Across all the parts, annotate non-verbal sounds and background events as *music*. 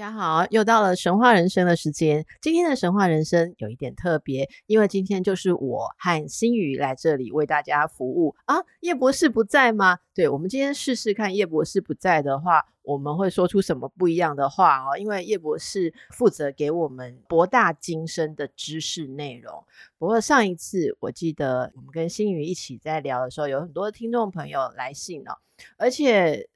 大家好，又到了神话人生的时间。今天的神话人生有一点特别，因为今天就是我和新宇来这里为大家服务啊。叶博士不在吗？对，我们今天试试看，叶博士不在的话，我们会说出什么不一样的话哦。因为叶博士负责给我们博大精深的知识内容。不过上一次我记得我们跟新宇一起在聊的时候，有很多听众朋友来信哦，而且。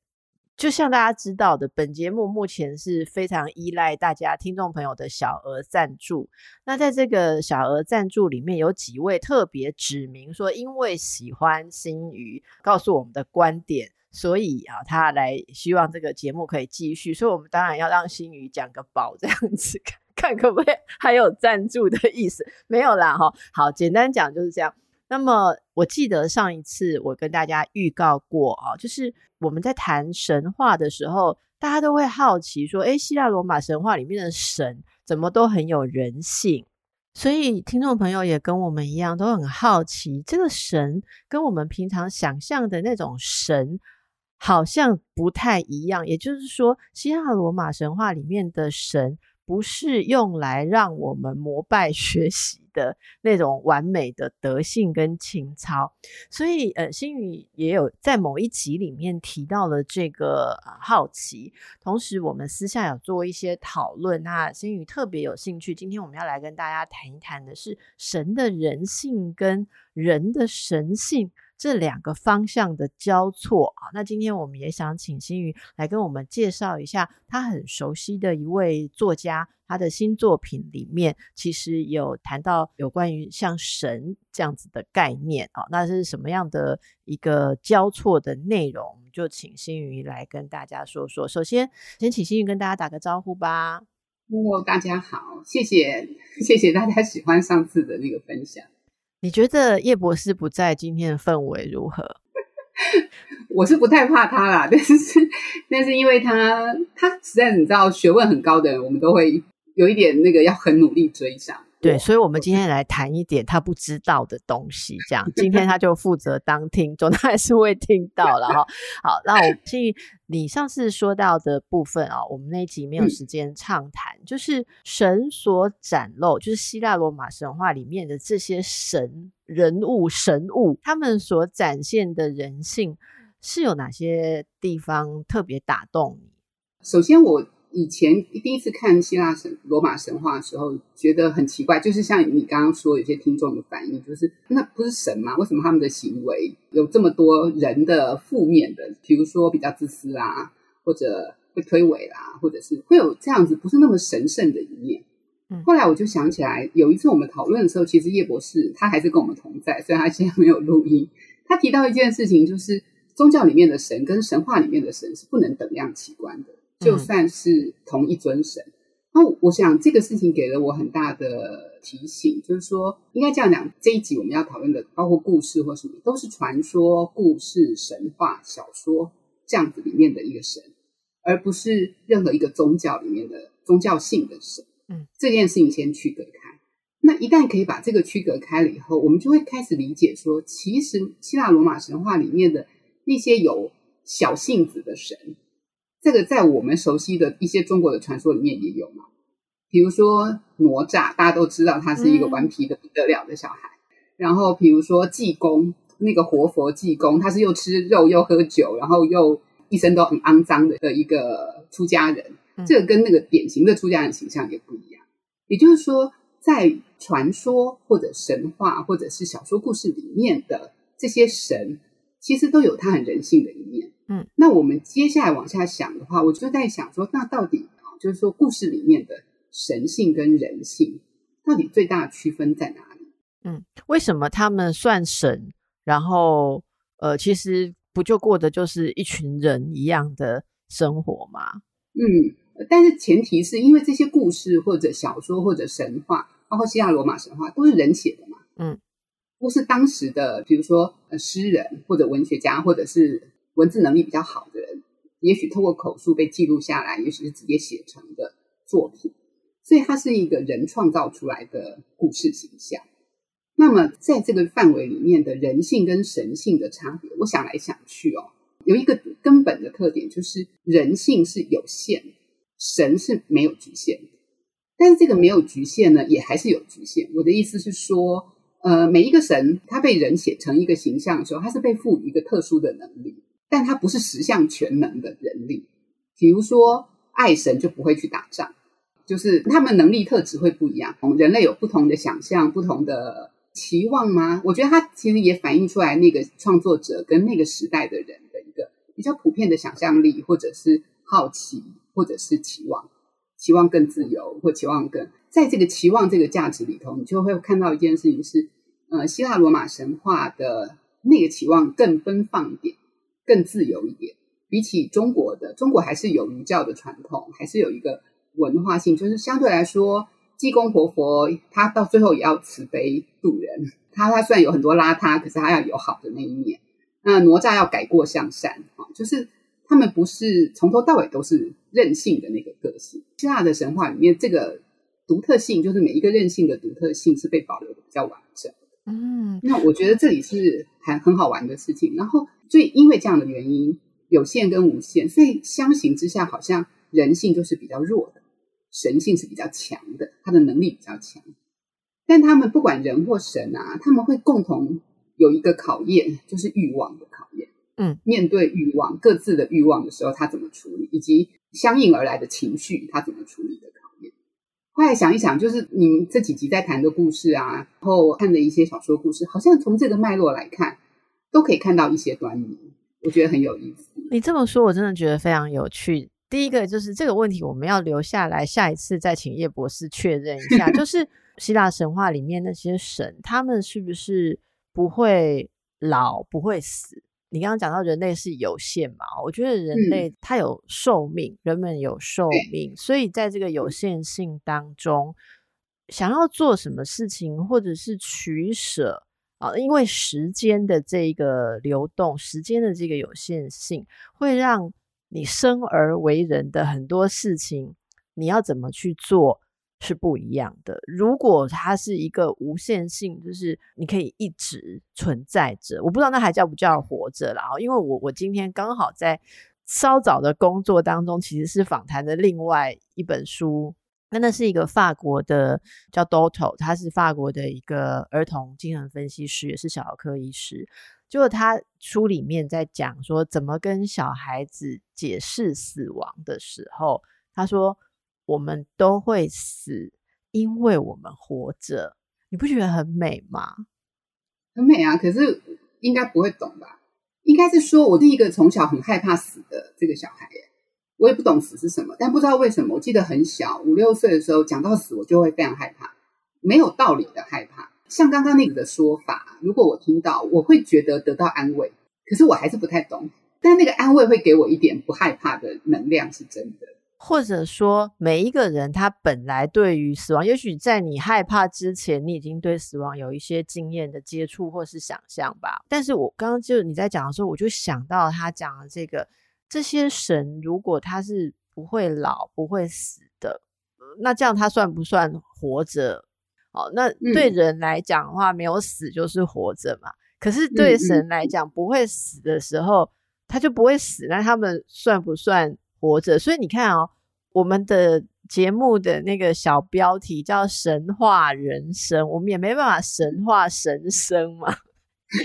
就像大家知道的，本节目目前是非常依赖大家听众朋友的小额赞助。那在这个小额赞助里面，有几位特别指明说，因为喜欢新宇，告诉我们的观点，所以啊，他来希望这个节目可以继续。所以我们当然要让新宇讲个饱，这样子 *laughs* 看看可不可以还有赞助的意思？没有啦，哈。好，简单讲就是这样。那么我记得上一次我跟大家预告过啊，就是我们在谈神话的时候，大家都会好奇说，诶，希腊罗马神话里面的神怎么都很有人性？所以听众朋友也跟我们一样，都很好奇，这个神跟我们平常想象的那种神好像不太一样。也就是说，希腊罗马神话里面的神不是用来让我们膜拜学习的那种完美的德性跟情操，所以呃，新宇也有在某一集里面提到了这个、好奇，同时我们私下有做一些讨论。那新宇特别有兴趣，今天我们要来跟大家谈一谈的是神的人性跟人的神性。这两个方向的交错啊，那今天我们也想请新宇来跟我们介绍一下他很熟悉的一位作家，他的新作品里面其实有谈到有关于像神这样子的概念啊，那是什么样的一个交错的内容？就请新宇来跟大家说说。首先，先请新宇跟大家打个招呼吧。哦，大家好，谢谢谢谢大家喜欢上次的那个分享。你觉得叶博士不在，今天的氛围如何？*laughs* 我是不太怕他啦，*laughs* 但是但是因为他他实在你知道学问很高的人，我们都会有一点那个要很努力追上。对，所以，我们今天来谈一点他不知道的东西。这样，*laughs* 今天他就负责当听众，他还是会听到了哈。好，那我去你上次说到的部分啊，我们那一集没有时间畅谈，嗯、就是神所展露，就是希腊罗马神话里面的这些神人物、神物，他们所展现的人性是有哪些地方特别打动你？首先，我。以前第一次看希腊神罗马神话的时候，觉得很奇怪，就是像你刚刚说，有些听众的反应，就是那不是神吗？为什么他们的行为有这么多人的负面的？比如说比较自私啊，或者会推诿啦，或者是会有这样子不是那么神圣的一面。嗯，后来我就想起来，有一次我们讨论的时候，其实叶博士他还是跟我们同在，虽然他现在没有录音。他提到一件事情，就是宗教里面的神跟神话里面的神是不能等量齐观的。就算是同一尊神，那、嗯、我想这个事情给了我很大的提醒，就是说应该这样讲，这一集我们要讨论的，包括故事或什么，都是传说、故事、神话、小说这样子里面的一个神，而不是任何一个宗教里面的宗教性的神。嗯，这件事情先区隔开。那一旦可以把这个区隔开了以后，我们就会开始理解说，其实希腊罗马神话里面的那些有小性子的神。这个在我们熟悉的一些中国的传说里面也有嘛，比如说哪吒，大家都知道他是一个顽皮的不得了的小孩。嗯、然后比如说济公，那个活佛济公，他是又吃肉又喝酒，然后又一生都很肮脏的的一个出家人。嗯、这个跟那个典型的出家人形象也不一样。也就是说，在传说或者神话或者是小说故事里面的这些神，其实都有他很人性的一面。嗯，那我们接下来往下想的话，我就在想说，那到底就是说故事里面的神性跟人性，到底最大的区分在哪里？嗯，为什么他们算神，然后呃，其实不就过的就是一群人一样的生活吗？嗯，但是前提是因为这些故事或者小说或者神话，包括希腊罗马神话，都是人写的嘛，嗯，都是当时的，比如说呃诗人或者文学家，或者是文字能力比较好的人，也许透过口述被记录下来，也许是直接写成的作品，所以它是一个人创造出来的故事形象。那么在这个范围里面的人性跟神性的差别，我想来想去哦，有一个根本的特点，就是人性是有限的。神是没有局限的，但是这个没有局限呢，也还是有局限。我的意思是说，呃，每一个神他被人写成一个形象的时候，他是被赋予一个特殊的能力，但他不是十项全能的人力。比如说，爱神就不会去打仗，就是他们能力特质会不一样。人类有不同的想象，不同的期望吗？我觉得他其实也反映出来那个创作者跟那个时代的人的一个比较普遍的想象力，或者是好奇。或者是期望，期望更自由，或期望更在这个期望这个价值里头，你就会看到一件事情是，呃，希腊罗马神话的那个期望更奔放一点，更自由一点，比起中国的，中国还是有儒教的传统，还是有一个文化性，就是相对来说，济公活佛他到最后也要慈悲度人，他他虽然有很多邋遢，可是他要有好的那一面，那哪吒要改过向善啊，就是。他们不是从头到尾都是任性的那个个性。希腊的神话里面，这个独特性就是每一个任性的独特性是被保留的比较完整。嗯，那我觉得这里是还很好玩的事情。然后，所以因为这样的原因，有限跟无限，所以相形之下，好像人性就是比较弱的，神性是比较强的，他的能力比较强。但他们不管人或神啊，他们会共同有一个考验，就是欲望的考验。嗯，面对欲望，各自的欲望的时候，他怎么处理，以及相应而来的情绪，他怎么处理的考验。后来想一想，就是你们这几集在谈的故事啊，然后看的一些小说故事，好像从这个脉络来看，都可以看到一些端倪，我觉得很有意思。你这么说，我真的觉得非常有趣。第一个就是这个问题，我们要留下来，下一次再请叶博士确认一下，*laughs* 就是希腊神话里面那些神，他们是不是不会老，不会死？你刚刚讲到人类是有限嘛？我觉得人类它有寿命，嗯、人们有寿命，所以在这个有限性当中，想要做什么事情，或者是取舍啊，因为时间的这个流动，时间的这个有限性，会让你生而为人的很多事情，你要怎么去做？是不一样的。如果它是一个无限性，就是你可以一直存在着，我不知道那还叫不叫活着了啊？因为我我今天刚好在稍早的工作当中，其实是访谈的另外一本书，那那是一个法国的叫 Dolto，他是法国的一个儿童精神分析师，也是小儿科医师。就他书里面在讲说怎么跟小孩子解释死亡的时候，他说。我们都会死，因为我们活着。你不觉得很美吗？很美啊！可是应该不会懂吧？应该是说，我是一个从小很害怕死的这个小孩耶。我也不懂死是什么，但不知道为什么，我记得很小五六岁的时候讲到死，我就会非常害怕，没有道理的害怕。像刚刚那个的说法，如果我听到，我会觉得得到安慰。可是我还是不太懂，但那个安慰会给我一点不害怕的能量，是真的。或者说，每一个人他本来对于死亡，也许在你害怕之前，你已经对死亡有一些经验的接触或是想象吧。但是我刚刚就你在讲的时候，我就想到他讲的这个，这些神如果他是不会老、不会死的，那这样他算不算活着？哦，那对人来讲的话，没有死就是活着嘛。可是对神来讲，不会死的时候，他就不会死，那他们算不算活着？所以你看哦。我们的节目的那个小标题叫“神话人生”，我们也没办法神话神生嘛，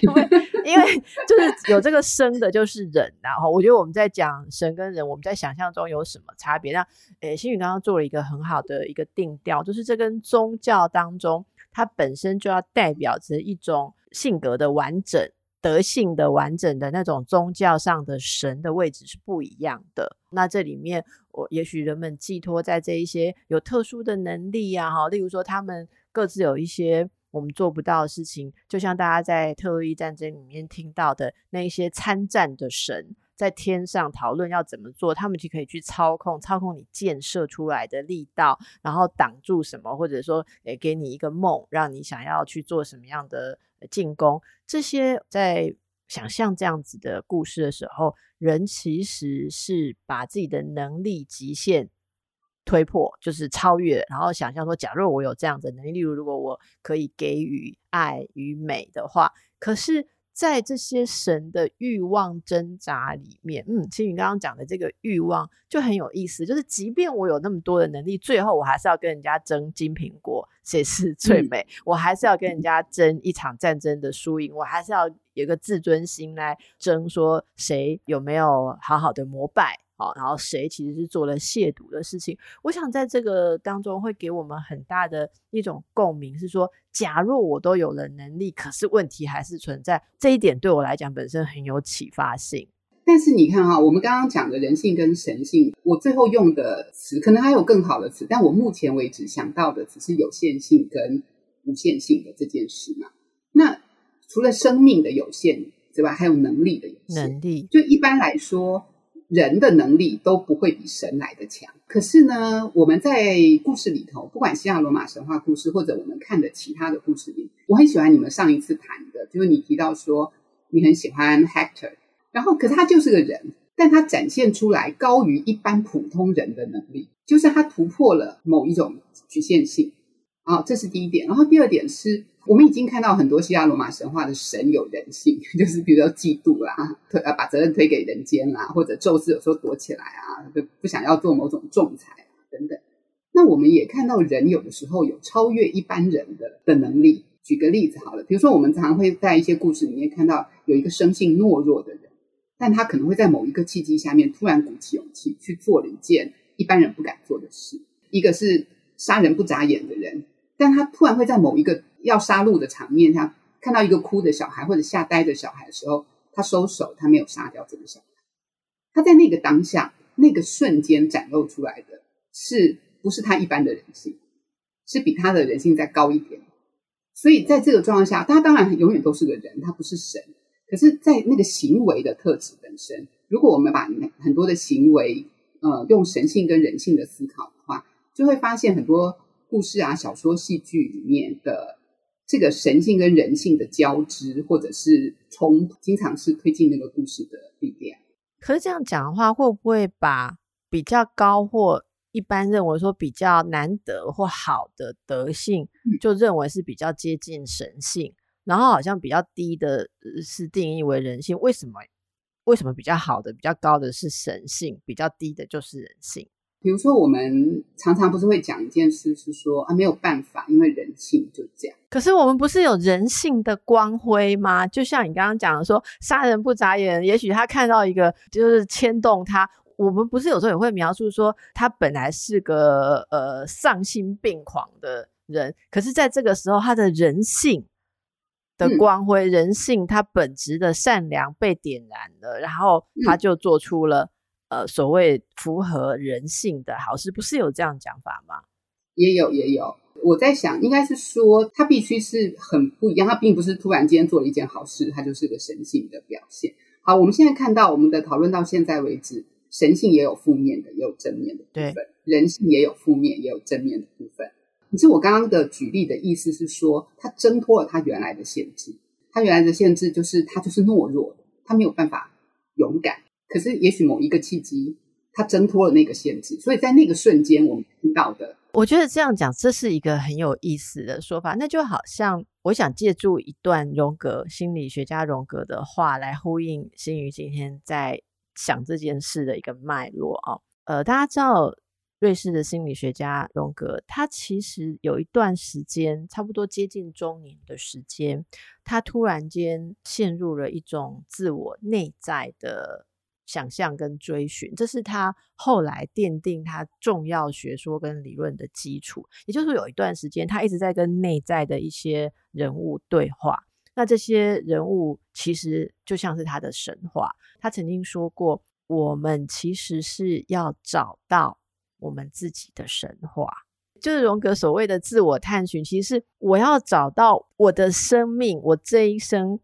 因为因为就是有这个生的，就是人。然后我觉得我们在讲神跟人，我们在想象中有什么差别？那诶，星宇刚刚做了一个很好的一个定调，就是这跟宗教当中它本身就要代表着一种性格的完整、德性的完整的那种宗教上的神的位置是不一样的。那这里面，我也许人们寄托在这一些有特殊的能力啊，哈，例如说他们各自有一些我们做不到的事情，就像大家在特洛伊战争里面听到的那一些参战的神，在天上讨论要怎么做，他们就可以去操控操控你建设出来的力道，然后挡住什么，或者说诶给你一个梦，让你想要去做什么样的进攻。这些在想象这样子的故事的时候，人其实是把自己的能力极限。推破就是超越，然后想象说，假如我有这样的能力，例如如果我可以给予爱与美的话，可是，在这些神的欲望挣扎里面，嗯，其实你刚刚讲的这个欲望就很有意思，就是即便我有那么多的能力，最后我还是要跟人家争金苹果，谁是最美，嗯，我还是要跟人家争一场战争的输赢，我还是要有个自尊心来争，说谁有没有好好的膜拜。好，然后谁其实是做了亵渎的事情？我想在这个当中会给我们很大的一种共鸣，是说，假若我都有了能力，可是问题还是存在，这一点对我来讲本身很有启发性。但是你看哈，我们刚刚讲的人性跟神性，我最后用的词可能还有更好的词，但我目前为止想到的只是有限性跟无限性的这件事嘛。那除了生命的有限之外，还有能力的有限。能力就一般来说。人的能力都不会比神来的强，可是呢，我们在故事里头，不管希腊罗马神话故事，或者我们看的其他的故事里，我很喜欢你们上一次谈的，就是你提到说你很喜欢 Hector，然后可是他就是个人，但他展现出来高于一般普通人的能力，就是他突破了某一种局限性。啊，这是第一点，然后第二点是。我们已经看到很多希腊罗马神话的神有人性，*laughs* 就是比如说嫉妒啦，推呃把责任推给人间啦，或者宙斯有时候躲起来啊，就不想要做某种仲裁等等。那我们也看到人有的时候有超越一般人的的能力。举个例子好了，比如说我们常常会在一些故事里面看到有一个生性懦弱的人，但他可能会在某一个契机下面突然鼓起勇气去做了一件一般人不敢做的事。一个是杀人不眨眼的人，但他突然会在某一个要杀戮的场面下，看到一个哭的小孩或者吓呆的小孩的时候，他收手，他没有杀掉这个小孩。他在那个当下、那个瞬间展露出来的是不是他一般的人性？是比他的人性再高一点。所以在这个状况下，他当然永远都是个人，他不是神。可是，在那个行为的特质本身，如果我们把很多的行为，呃，用神性跟人性的思考的话，就会发现很多故事啊、小说、戏剧里面的。这个神性跟人性的交织，或者是冲突，经常是推进那个故事的力量。可是这样讲的话，会不会把比较高或一般认为说比较难得或好的德性，就认为是比较接近神性，嗯、然后好像比较低的是定义为人性？为什么？为什么比较好的、比较高的是神性，比较低的就是人性？比如说，我们常常不是会讲一件事，是说啊，没有办法，因为人性就这样。可是我们不是有人性的光辉吗？就像你刚刚讲的说，杀人不眨眼，也许他看到一个就是牵动他。我们不是有时候也会描述说，他本来是个呃丧心病狂的人，可是在这个时候，他的人性的光辉，嗯、人性他本质的善良被点燃了，然后他就做出了。呃，所谓符合人性的好事，不是有这样讲法吗？也有，也有。我在想，应该是说，他必须是很不一样，他并不是突然间做了一件好事，他就是个神性的表现。好，我们现在看到我们的讨论到现在为止，神性也有负面的，也有正面的部分；人性也有负面，也有正面的部分。可是我刚刚的举例的意思是说，他挣脱了他原来的限制，他原来的限制就是他就是懦弱的，他没有办法勇敢。可是，也许某一个契机，他挣脱了那个限制，所以在那个瞬间，我们听到的，我觉得这样讲，这是一个很有意思的说法。那就好像，我想借助一段荣格心理学家荣格的话来呼应心宇今天在想这件事的一个脉络啊。呃，大家知道，瑞士的心理学家荣格，他其实有一段时间，差不多接近中年的时间，他突然间陷入了一种自我内在的。想象跟追寻，这是他后来奠定他重要学说跟理论的基础。也就是，有一段时间，他一直在跟内在的一些人物对话。那这些人物其实就像是他的神话。他曾经说过：“我们其实是要找到我们自己的神话。”就是荣格所谓的自我探寻，其实是我要找到我的生命，我这一生。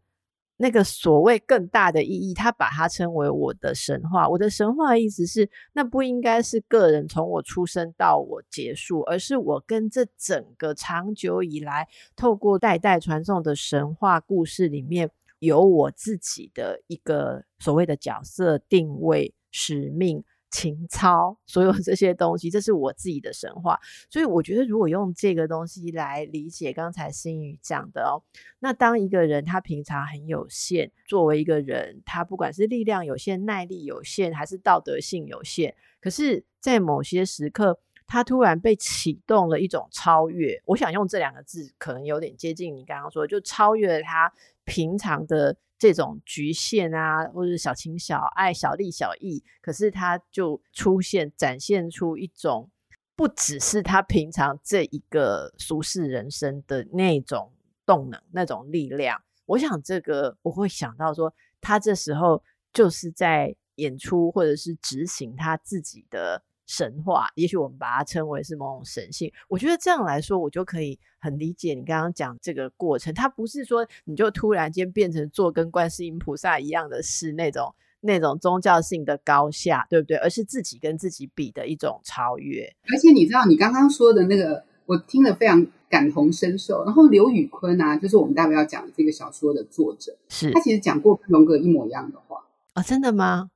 那个所谓更大的意义，他把它称为我的神话。我的神话的意思是，那不应该是个人从我出生到我结束，而是我跟这整个长久以来透过代代传送的神话故事里面，有我自己的一个所谓的角色定位、使命。情操，所有这些东西，这是我自己的神话。所以我觉得，如果用这个东西来理解刚才心语讲的哦，那当一个人他平常很有限，作为一个人，他不管是力量有限、耐力有限，还是道德性有限，可是，在某些时刻，他突然被启动了一种超越。我想用这两个字，可能有点接近你刚刚说的，就超越了他平常的。这种局限啊，或者小情小爱、小利小义，可是他就出现、展现出一种不只是他平常这一个俗世人生的那种动能、那种力量。我想这个我会想到说，他这时候就是在演出或者是执行他自己的。神话，也许我们把它称为是某种神性。我觉得这样来说，我就可以很理解你刚刚讲这个过程。它不是说你就突然间变成做跟观世音菩萨一样的事，那种那种宗教性的高下，对不对？而是自己跟自己比的一种超越。而且你知道，你刚刚说的那个，我听了非常感同身受。然后刘宇坤啊，就是我们待会要讲这个小说的作者，是他其实讲过荣格一模一样的话啊。哦，真的吗？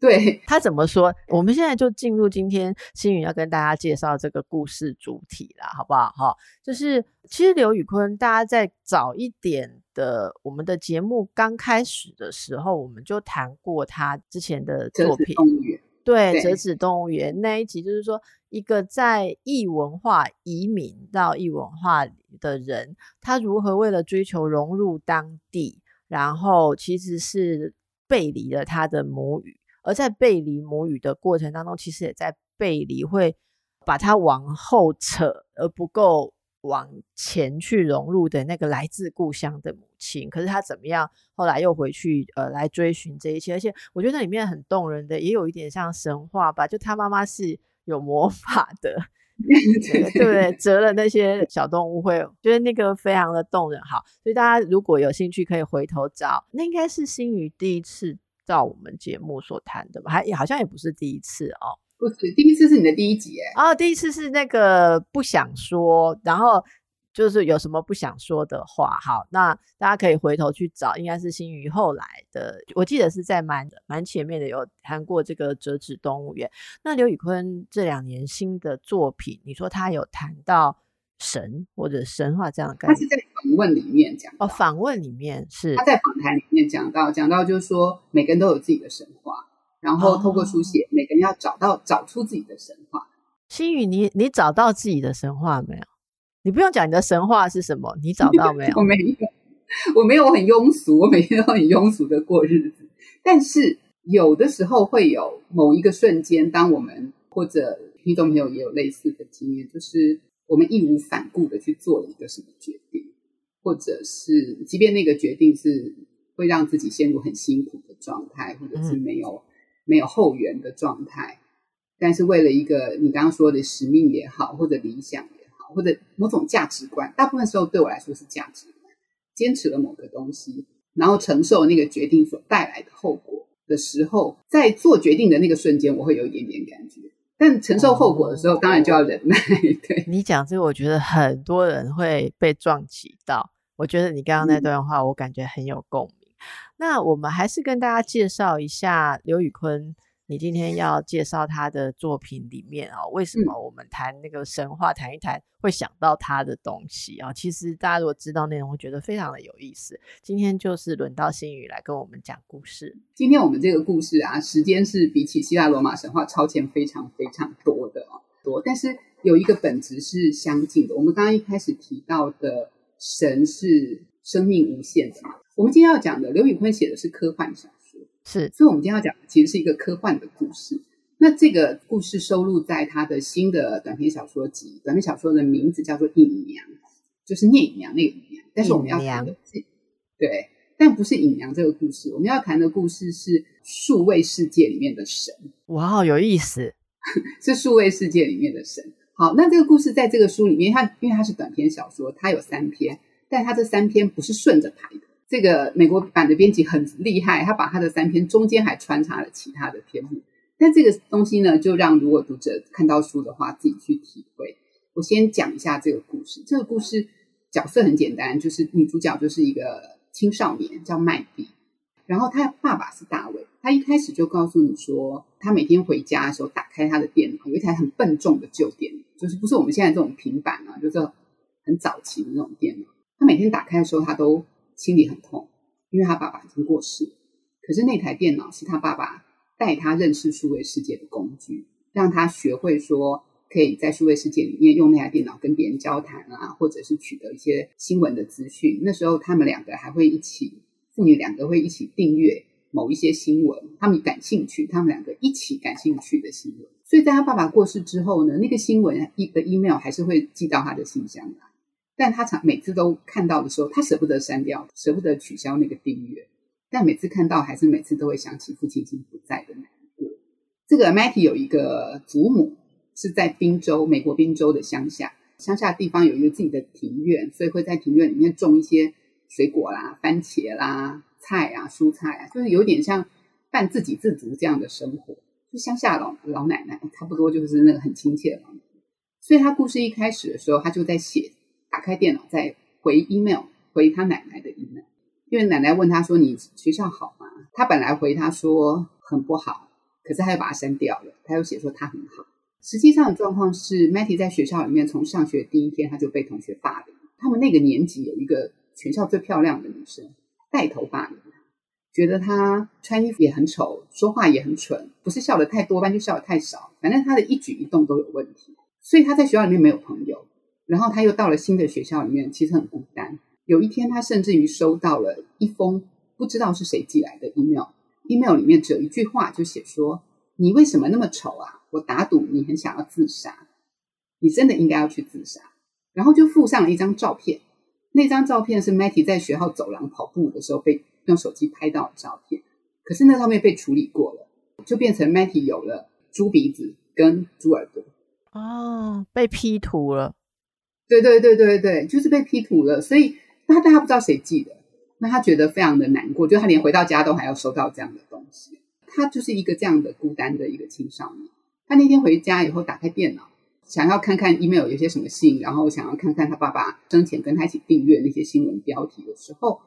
对，他怎么说？我们现在就进入今天星宇要跟大家介绍这个故事主体了，好不好？哈，就是其实刘宇坤，大家在早一点的我们的节目刚开始的时候，我们就谈过他之前的作品。对，对，折纸动物园那一集，就是说一个在异文化移民到异文化的人，他如何为了追求融入当地，然后其实是背离了他的母语。而在背离母语的过程当中，其实也在背离，会把它往后扯，而不够往前去融入的那个来自故乡的母亲。可是他怎么样？后来又回去，呃，来追寻这一切。而且我觉得那里面很动人的，也有一点像神话吧。就他妈妈是有魔法的，对不对？*laughs* 折了那些小动物会，觉得那个非常的动人。好，所以大家如果有兴趣，可以回头找。那应该是新宇第一次。照我们节目所谈的吧，还也好像也不是第一次哦，不是第一次是你的第一集哎，哦，第一次是那个不想说，然后就是有什么不想说的话，好，那大家可以回头去找，应该是新宇后来的，我记得是在蛮蛮前面的有谈过这个折纸动物园。那刘宇坤这两年新的作品，你说他有谈到？神或者神话这样的概念，他是在访问里面讲哦，访问里面是他在访谈里面讲到，讲到就是说每个人都有自己的神话，然后透过书写，哦、每个人要找到找出自己的神话。心宇，你你找到自己的神话没有？你不用讲你的神话是什么，你找到没有？*laughs* 我没有，我没有，我很庸俗，我每天都很庸俗的过日子。但是有的时候会有某一个瞬间，当我们或者听众朋友也有类似的经验，就是。我们义无反顾的去做了一个什么决定，或者是即便那个决定是会让自己陷入很辛苦的状态，或者是没有、嗯、没有后援的状态，但是为了一个你刚刚说的使命也好，或者理想也好，或者某种价值观，大部分时候对我来说是价值观，坚持了某个东西，然后承受那个决定所带来的后果的时候，在做决定的那个瞬间，我会有一点点感觉。但承受后果的时候，哦、当然就要忍耐。对，你讲这个，我觉得很多人会被撞击到。我觉得你刚刚那段话，我感觉很有共鸣。嗯、那我们还是跟大家介绍一下刘宇昆。你今天要介绍他的作品里面啊、哦，为什么我们谈那个神话，谈一谈会想到他的东西啊、哦？其实大家如果知道内容，会觉得非常的有意思。今天就是轮到新宇来跟我们讲故事。今天我们这个故事啊，时间是比起希腊罗马神话超前非常非常多的哦，多，但是有一个本质是相近的。我们刚刚一开始提到的神是生命无限的嘛？我们今天要讲的刘宇昆写的是科幻小说。是，所以，我们今天要讲的其实是一个科幻的故事。那这个故事收录在他的新的短篇小说集，短篇小说的名字叫做《隐娘》，就是聂隐娘那个隐娘。但是我们要谈的是，对，但不是隐娘这个故事。我们要谈的故事是数位世界里面的神。哇，有意思，*laughs* 是数位世界里面的神。好，那这个故事在这个书里面，它因为它是短篇小说，它有三篇，但它这三篇不是顺着排的。这个美国版的编辑很厉害，他把他的三篇中间还穿插了其他的篇目。但这个东西呢，就让如果读者看到书的话，自己去体会。我先讲一下这个故事。这个故事角色很简单，就是女主角就是一个青少年，叫麦迪。然后他爸爸是大卫。他一开始就告诉你说，他每天回家的时候打开他的电脑，有一台很笨重的旧电脑，就是不是我们现在这种平板啊，就是很早期的那种电脑。他每天打开的时候，他都心里很痛，因为他爸爸已经过世。可是那台电脑是他爸爸带他认识数位世界的工具，让他学会说可以在数位世界里面用那台电脑跟别人交谈啊，或者是取得一些新闻的资讯。那时候他们两个还会一起，父女两个会一起订阅某一些新闻，他们感兴趣，他们两个一起感兴趣的新闻。所以在他爸爸过世之后呢，那个新闻一个 email 还是会寄到他的信箱来。但他常每次都看到的时候，他舍不得删掉，舍不得取消那个订阅。但每次看到，还是每次都会想起父亲已经不在的难过。这个 Matty 有一个祖母是在宾州，美国宾州的乡下，乡下地方有一个自己的庭院，所以会在庭院里面种一些水果啦、番茄啦、菜啊、蔬菜啊，就是有点像半自给自足这样的生活。就乡下老老奶奶，差不多就是那个很亲切的。所以他故事一开始的时候，他就在写。打开电脑，再回 email，回他奶奶的 email，因为奶奶问他说：“你学校好吗？”他本来回他说很不好，可是他又把它删掉了。他又写说他很好。实际上的状况是，Matty 在学校里面从上学第一天他就被同学霸凌。他们那个年级有一个全校最漂亮的女生带头霸凌，觉得他穿衣服也很丑，说话也很蠢，不是笑得太多，但就笑得太少，反正他的一举一动都有问题。所以他在学校里面没有朋友。然后他又到了新的学校里面，其实很孤单。有一天，他甚至于收到了一封不知道是谁寄来的 email，email 里面只有一句话，就写说：“你为什么那么丑啊？我打赌你很想要自杀，你真的应该要去自杀。”然后就附上了一张照片，那张照片是 Matty 在学校走廊跑步的时候被用手机拍到的照片。可是那上面被处理过了，就变成 Matty 有了猪鼻子跟猪耳朵。哦，被 P 图了。对对对对对，就是被 P 图了，所以他但他不知道谁寄的，那他觉得非常的难过，就他连回到家都还要收到这样的东西，他就是一个这样的孤单的一个青少年。他那天回家以后打开电脑，想要看看 email 有些什么信，然后想要看看他爸爸生前跟他一起订阅那些新闻标题的时候，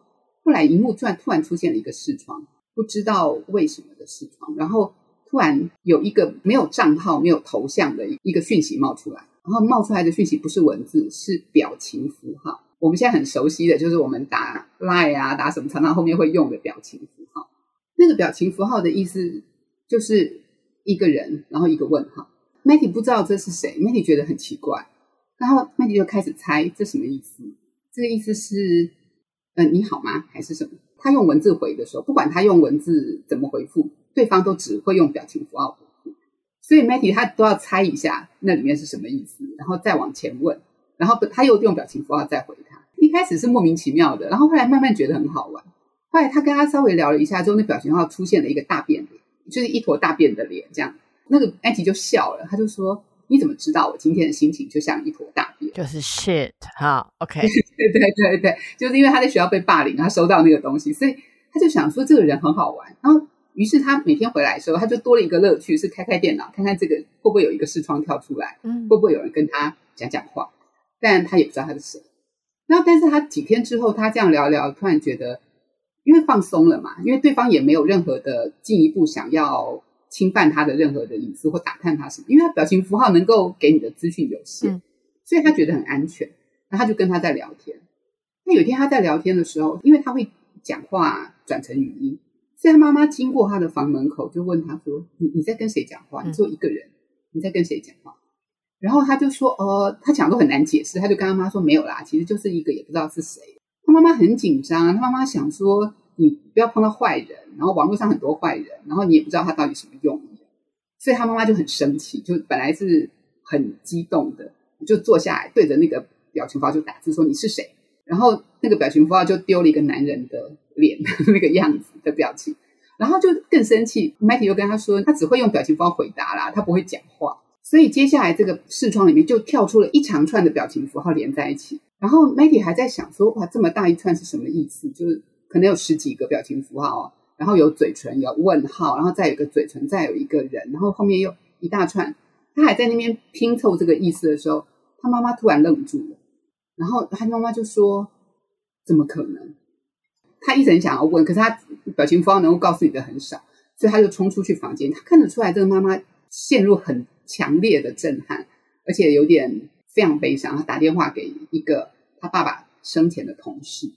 后来荧幕突然突然出现了一个视窗，不知道为什么的视窗，然后突然有一个没有账号、没有头像的一个讯息冒出来。然后冒出来的讯息不是文字，是表情符号。我们现在很熟悉的就是我们打 lie 啊，打什么常常后面会用的表情符号。那个表情符号的意思就是一个人，然后一个问号。Matty 不知道这是谁，Matty 觉得很奇怪，然后 Matty 就开始猜这什么意思。这个意思是，嗯、呃，你好吗？还是什么？他用文字回的时候，不管他用文字怎么回复，对方都只会用表情符号。所以 Matty 他都要猜一下那里面是什么意思，然后再往前问，然后他又用表情符号再回他。一开始是莫名其妙的，然后后来慢慢觉得很好玩。后来他跟他稍微聊了一下之后，那表情符号出现了一个大便脸，就是一坨大便的脸，这样。那个 Matty 就笑了，他就说：“你怎么知道我今天的心情就像一坨大便？”就是 shit 哈，OK，*laughs* 对对对对，就是因为他在学校被霸凌，他收到那个东西，所以他就想说这个人很好玩，然后。于是他每天回来的时候，他就多了一个乐趣，是开开电脑，看看这个会不会有一个视窗跳出来，嗯，会不会有人跟他讲讲话？但他也不知道他是谁。然后，但是他几天之后，他这样聊聊，突然觉得，因为放松了嘛，因为对方也没有任何的进一步想要侵犯他的任何的隐私或打探他什么，因为他表情符号能够给你的资讯有限，嗯，所以他觉得很安全。那他就跟他在聊天。那有一天他在聊天的时候，因为他会讲话转成语音。所以他妈妈经过他的房门口，就问他说：“你你在跟谁讲话？你只有一个人，你在跟谁讲话？”然后他就说：“呃，他讲都很难解释。”他就跟他妈说：“没有啦，其实就是一个也不知道是谁。”他妈妈很紧张，他妈妈想说：“你不要碰到坏人，然后网络上很多坏人，然后你也不知道他到底什么用。”所以他妈妈就很生气，就本来是很激动的，就坐下来对着那个表情包就打字说：“你是谁？”然后那个表情符号就丢了一个男人的脸的那个样子的表情，然后就更生气。Matty 又跟他说，他只会用表情符号回答啦，他不会讲话。所以接下来这个视窗里面就跳出了一长串的表情符号连在一起。然后 Matty 还在想说，哇，这么大一串是什么意思？就是可能有十几个表情符号哦，然后有嘴唇，有问号，然后再有个嘴唇，再有一个人，然后后面又一大串。他还在那边拼凑这个意思的时候，他妈妈突然愣住了，然后他妈妈就说：“怎么可能？”他一直很想要问，可是他表情符号能够告诉你的很少，所以他就冲出去房间。他看得出来，这个妈妈陷入很强烈的震撼，而且有点非常悲伤。他打电话给一个他爸爸生前的同事，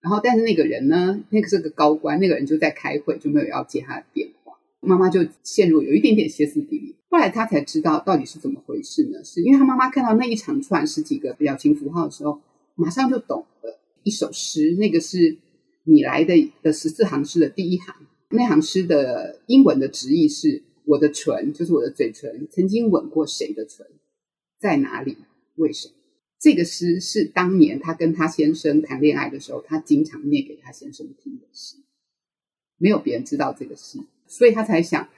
然后但是那个人呢，那个是个高官，那个人就在开会，就没有要接他的电话。妈妈就陷入有一点点歇斯底里。后来他才知道到底是怎么回事呢？是因为他妈妈看到那一长串十几个表情符号的时候，马上就懂了一首诗，那个是你来的的十四行诗的第一行。那行诗的英文的直译是：“我的唇，就是我的嘴唇，曾经吻过谁的唇？在哪里？为什么？”这个诗是当年他跟他先生谈恋爱的时候，他经常念给他先生听的诗。没有别人知道这个诗，所以他才想，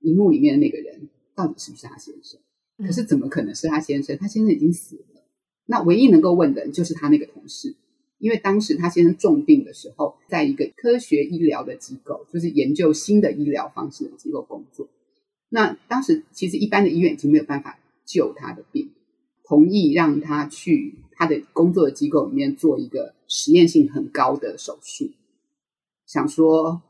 荧幕里面的那个人。到底是不是他先生？可是怎么可能是他先生？他先生已经死了。那唯一能够问的就是他那个同事，因为当时他先生重病的时候，在一个科学医疗的机构，就是研究新的医疗方式的机构工作。那当时其实一般的医院已经没有办法救他的病，同意让他去他的工作的机构里面做一个实验性很高的手术，想说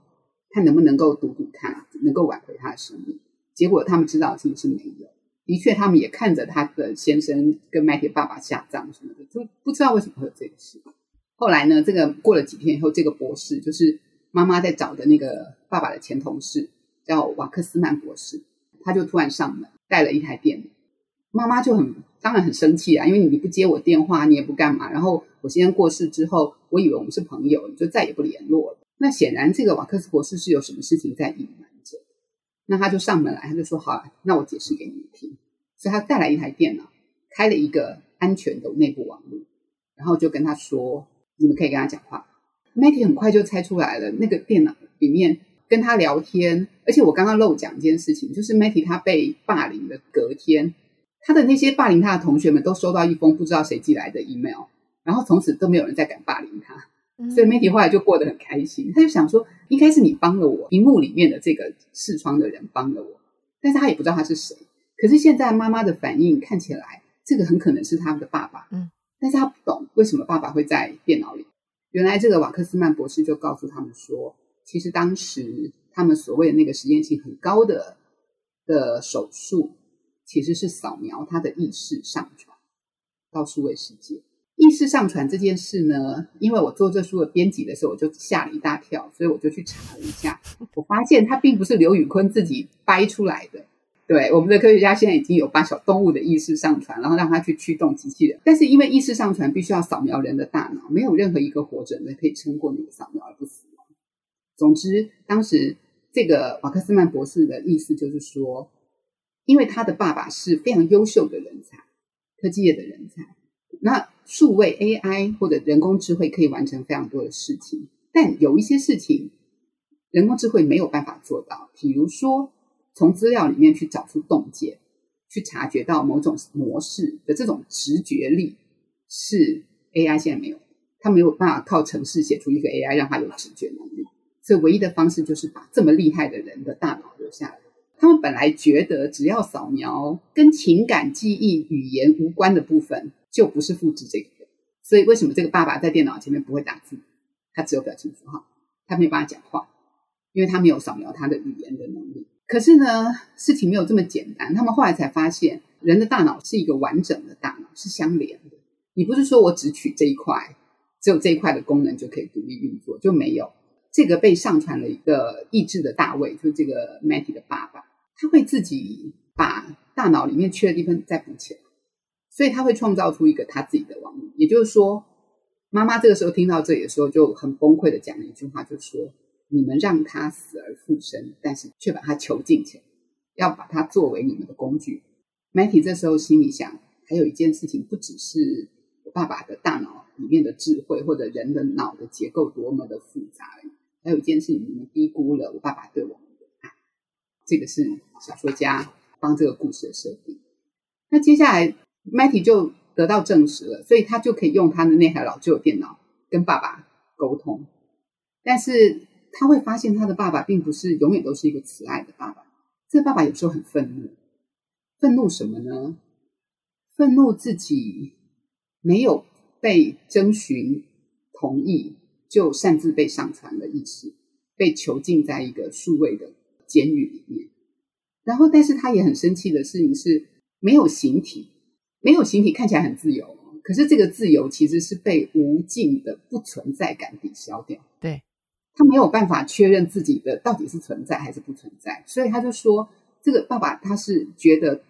看能不能够赌赌看，能够挽回他的生命。结果他们知道其实是没有，的确，他们也看着他的先生跟麦田爸爸下葬什么的，就不知道为什么会有这个事。后来呢，这个过了几天以后，这个博士就是妈妈在找的那个爸爸的前同事，叫瓦克斯曼博士，他就突然上门带了一台电脑。妈妈就很当然很生气啊，因为你不接我电话，你也不干嘛。然后我先生过世之后，我以为我们是朋友，你就再也不联络了。那显然这个瓦克斯博士是有什么事情在隐瞒着。那他就上门来，他就说：“好，那我解释给你听。”所以他带来一台电脑，开了一个安全的内部网络，然后就跟他说：“你们可以跟他讲话。”Matty 很快就猜出来了，那个电脑里面跟他聊天，而且我刚刚漏讲一件事情，就是 Matty 他被霸凌的隔天，他的那些霸凌他的同学们都收到一封不知道谁寄来的 email，然后从此都没有人再敢霸凌他。所以 Matty 后来就过得很开心，他就想说，应该是你帮了我，荧幕里面的这个视窗的人帮了我，但是他也不知道他是谁。可是现在妈妈的反应看起来，这个很可能是他们的爸爸，嗯，但是他不懂为什么爸爸会在电脑里。原来这个瓦克斯曼博士就告诉他们说，其实当时他们所谓的那个实验性很高的的手术，其实是扫描他的意识上传到数位世界。意识上传这件事呢，因为我做这书的编辑的时候，我就吓了一大跳，所以我就去查了一下，我发现它并不是刘宇昆自己掰出来的。对，我们的科学家现在已经有把小动物的意识上传，然后让它去驱动机器人。但是因为意识上传必须要扫描人的大脑，没有任何一个活着人可以撑过那个扫描而不死亡。总之，当时这个瓦克斯曼博士的意思就是说，因为他的爸爸是非常优秀的人才，科技业的人才，那。数位 AI 或者人工智慧可以完成非常多的事情，但有一些事情人工智慧没有办法做到。比如说，从资料里面去找出洞见，去察觉到某种模式的这种直觉力，是 AI 现在没有，它没有办法靠程式写出一个 AI 让它有直觉能力。所以，唯一的方式就是把这么厉害的人的大脑留下来。他们本来觉得只要扫描跟情感、记忆、语言无关的部分。就不是复制这个的，所以为什么这个爸爸在电脑前面不会打字？他只有表情符号，他没有办法讲话，因为他没有扫描他的语言的能力。可是呢，事情没有这么简单。他们后来才发现，人的大脑是一个完整的大脑，是相连的。你不是说我只取这一块，只有这一块的功能就可以独立运作，就没有。这个被上传了一个意志的大卫，就是这个 Matty 的爸爸，他会自己把大脑里面缺的地方再补起来。所以他会创造出一个他自己的网络，也就是说，妈妈这个时候听到这里的时候就很崩溃的讲了一句话，就说：“你们让他死而复生，但是却把他囚禁起来，要把他作为你们的工具。” Matty 这时候心里想，还有一件事情，不只是我爸爸的大脑里面的智慧，或者人的脑的结构多么的复杂而已，还有一件事情，你们低估了我爸爸对我们的爱。这个是小说家帮这个故事的设定。那接下来。Matty 就得到证实了，所以他就可以用他的那台老旧电脑跟爸爸沟通。但是他会发现他的爸爸并不是永远都是一个慈爱的爸爸，这个爸爸有时候很愤怒，愤怒什么呢？愤怒自己没有被征询同意就擅自被上传了意识，被囚禁在一个数位的监狱里面。然后，但是他也很生气的事情是，没有形体，没有形体看起来很自由，可是这个自由其实是被无尽的不存在感抵消掉。对，他没有办法确认自己的到底是存在还是不存在，所以他就说，这个爸爸他是觉得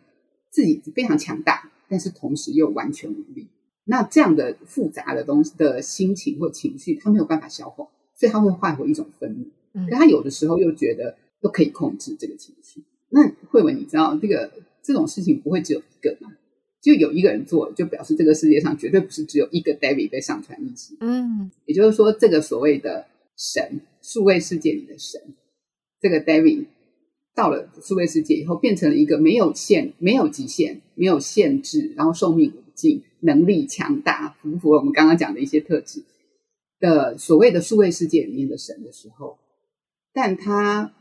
自己非常强大。但是同时又完全无力，那这样的复杂的东西的心情或情绪，他没有办法消化，所以他会换回一种愤怒。嗯，可他有的时候又觉得都可以控制这个情绪。那慧文，你知道这个这种事情不会只有一个吗？就有一个人做，就表示这个世界上绝对不是只有一个 David 被上传意识。嗯，也就是说，这个所谓的神，数位世界里的神，这个 David。到了数位世界以后，变成了一个没有限、没有极限、没有限制，然后寿命无尽、能力强大，符不符合我们刚刚讲的一些特质的所谓的数位世界里面的神的时候，但他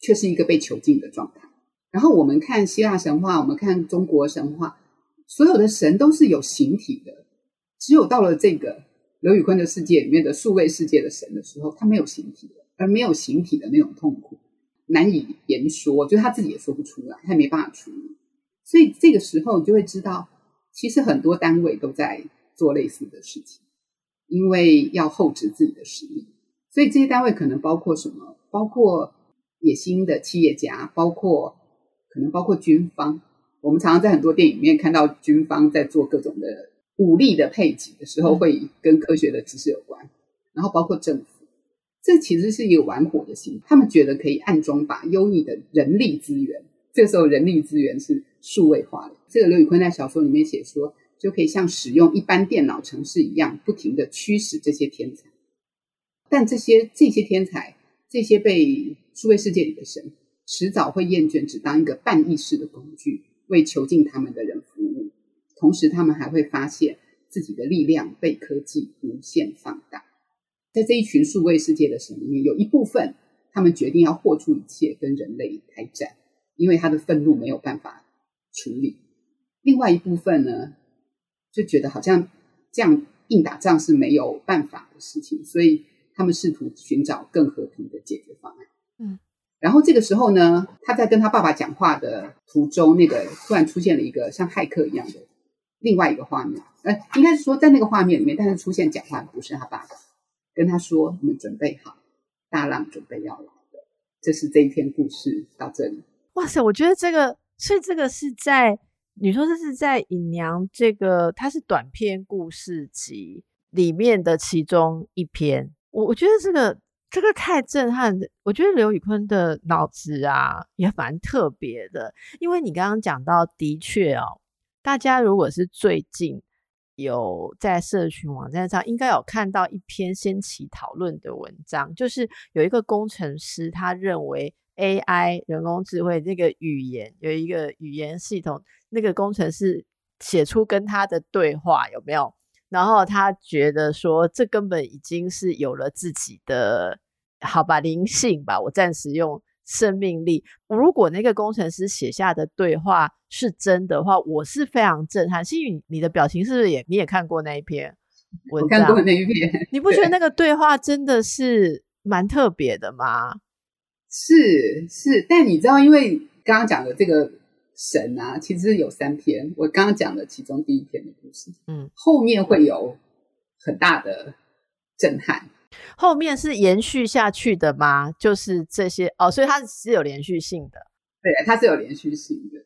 却是一个被囚禁的状态。然后我们看希腊神话，我们看中国神话，所有的神都是有形体的，只有到了这个刘宇坤的世界里面的数位世界的神的时候，他没有形体，而没有形体的那种痛苦。难以言说，就他自己也说不出来，他也没办法处理。所以这个时候，你就会知道，其实很多单位都在做类似的事情，因为要厚植自己的实力。所以这些单位可能包括什么？包括野心的企业家，包括可能包括军方。我们常常在很多电影里面看到军方在做各种的武力的配置的时候，会跟科学的知识有关。然后包括政府。这其实是一个玩火的心，他们觉得可以暗中把优异的人力资源，这个时候人力资源是数位化的。这个刘宇坤在小说里面写说，就可以像使用一般电脑程式一样，不停的驱使这些天才。但这些这些天才，这些被数位世界里的神，迟早会厌倦，只当一个半意识的工具，为囚禁他们的人。同时，他们还会发现自己的力量被科技无限放大。在这一群数位世界的神里面，有一部分他们决定要豁出一切跟人类开战，因为他的愤怒没有办法处理；另外一部分呢，就觉得好像这样硬打仗是没有办法的事情，所以他们试图寻找更和平的解决方案。嗯，然后这个时候呢，他在跟他爸爸讲话的途中，那个突然出现了一个像骇客一样的另外一个画面，呃，应该是说在那个画面里面，但是出现讲话的不是他爸爸。跟他说：“你们准备好，大浪准备要来了。”这是这一篇故事到这里。哇塞，我觉得这个，所以这个是在你说这是在《隐娘》这个，它是短篇故事集里面的其中一篇。我我觉得这个这个太震撼。我觉得刘宇昆的脑子啊也蛮特别的，因为你刚刚讲到，的确哦，大家如果是最近。有在社群网站上应该有看到一篇掀起讨论的文章，就是有一个工程师，他认为 AI 人工智慧这个语言有一个语言系统，那个工程师写出跟他的对话有没有？然后他觉得说，这根本已经是有了自己的好吧灵性吧，我暂时用。生命力。如果那个工程师写下的对话是真的话，我是非常震撼。欣宇，你的表情是不是也你也看过那一篇 *laughs* 文章？我看过那一篇，*laughs* 你不觉得那个对话真的是蛮特别的吗？是是，但你知道，因为刚刚讲的这个神啊，其实有三篇。我刚刚讲的其中第一篇的故事，嗯，后面会有很大的震撼。后面是延续下去的吗？就是这些哦，所以它是有连续性的。对，它是有连续性的。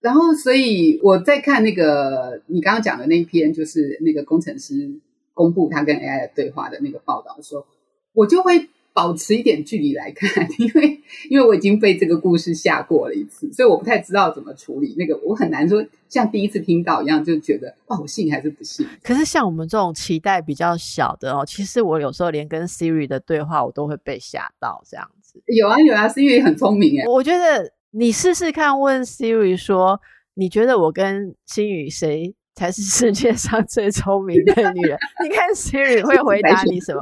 然后，所以我在看那个你刚刚讲的那篇，就是那个工程师公布他跟 AI 的对话的那个报道的时候，我就会。保持一点距离来看，*laughs* 因为因为我已经被这个故事吓过了一次，所以我不太知道怎么处理那个。我很难说像第一次听到一样，就觉得哦，我信还是不信？可是像我们这种期待比较小的哦，其实我有时候连跟 Siri 的对话，我都会被吓到这样子。有啊有啊，Siri 很聪明哎。我觉得你试试看，问 Siri 说，你觉得我跟星宇谁才是世界上 *laughs* 最聪明的女人。你看 Siri 会回答你什么？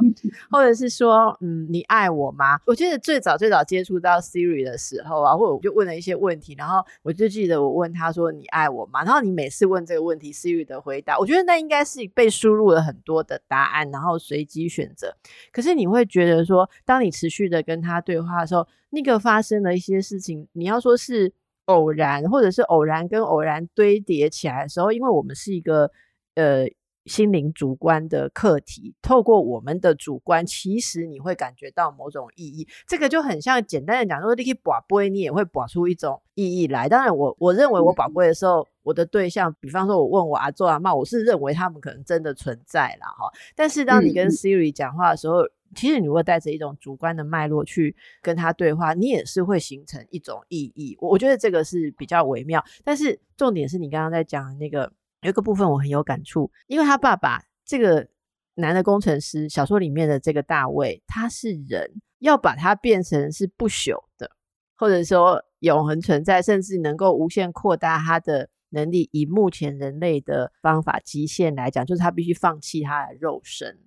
或者是说，嗯，你爱我吗？我记得最早最早接触到 Siri 的时候啊，或者我就问了一些问题，然后我就记得我问他说：“你爱我吗？”然后你每次问这个问题，Siri 的回答，我觉得那应该是被输入了很多的答案，然后随机选择。可是你会觉得说，当你持续的跟他对话的时候，那个发生的一些事情，你要说是。偶然，或者是偶然跟偶然堆叠起来的时候，因为我们是一个呃心灵主观的课题，透过我们的主观，其实你会感觉到某种意义。这个就很像简单的讲说，你可以你也会拔出一种意义来。当然我，我我认为我拔杯的时候，我的对象，比方说我问我阿祖阿妈，我是认为他们可能真的存在了哈。但是当你跟 Siri 讲话的时候，嗯其实你如果带着一种主观的脉络去跟他对话，你也是会形成一种意义。我我觉得这个是比较微妙。但是重点是你刚刚在讲的那个有一个部分我很有感触，因为他爸爸这个男的工程师，小说里面的这个大卫，他是人，要把他变成是不朽的，或者说永恒存在，甚至能够无限扩大他的能力，以目前人类的方法极限来讲，就是他必须放弃他的肉身，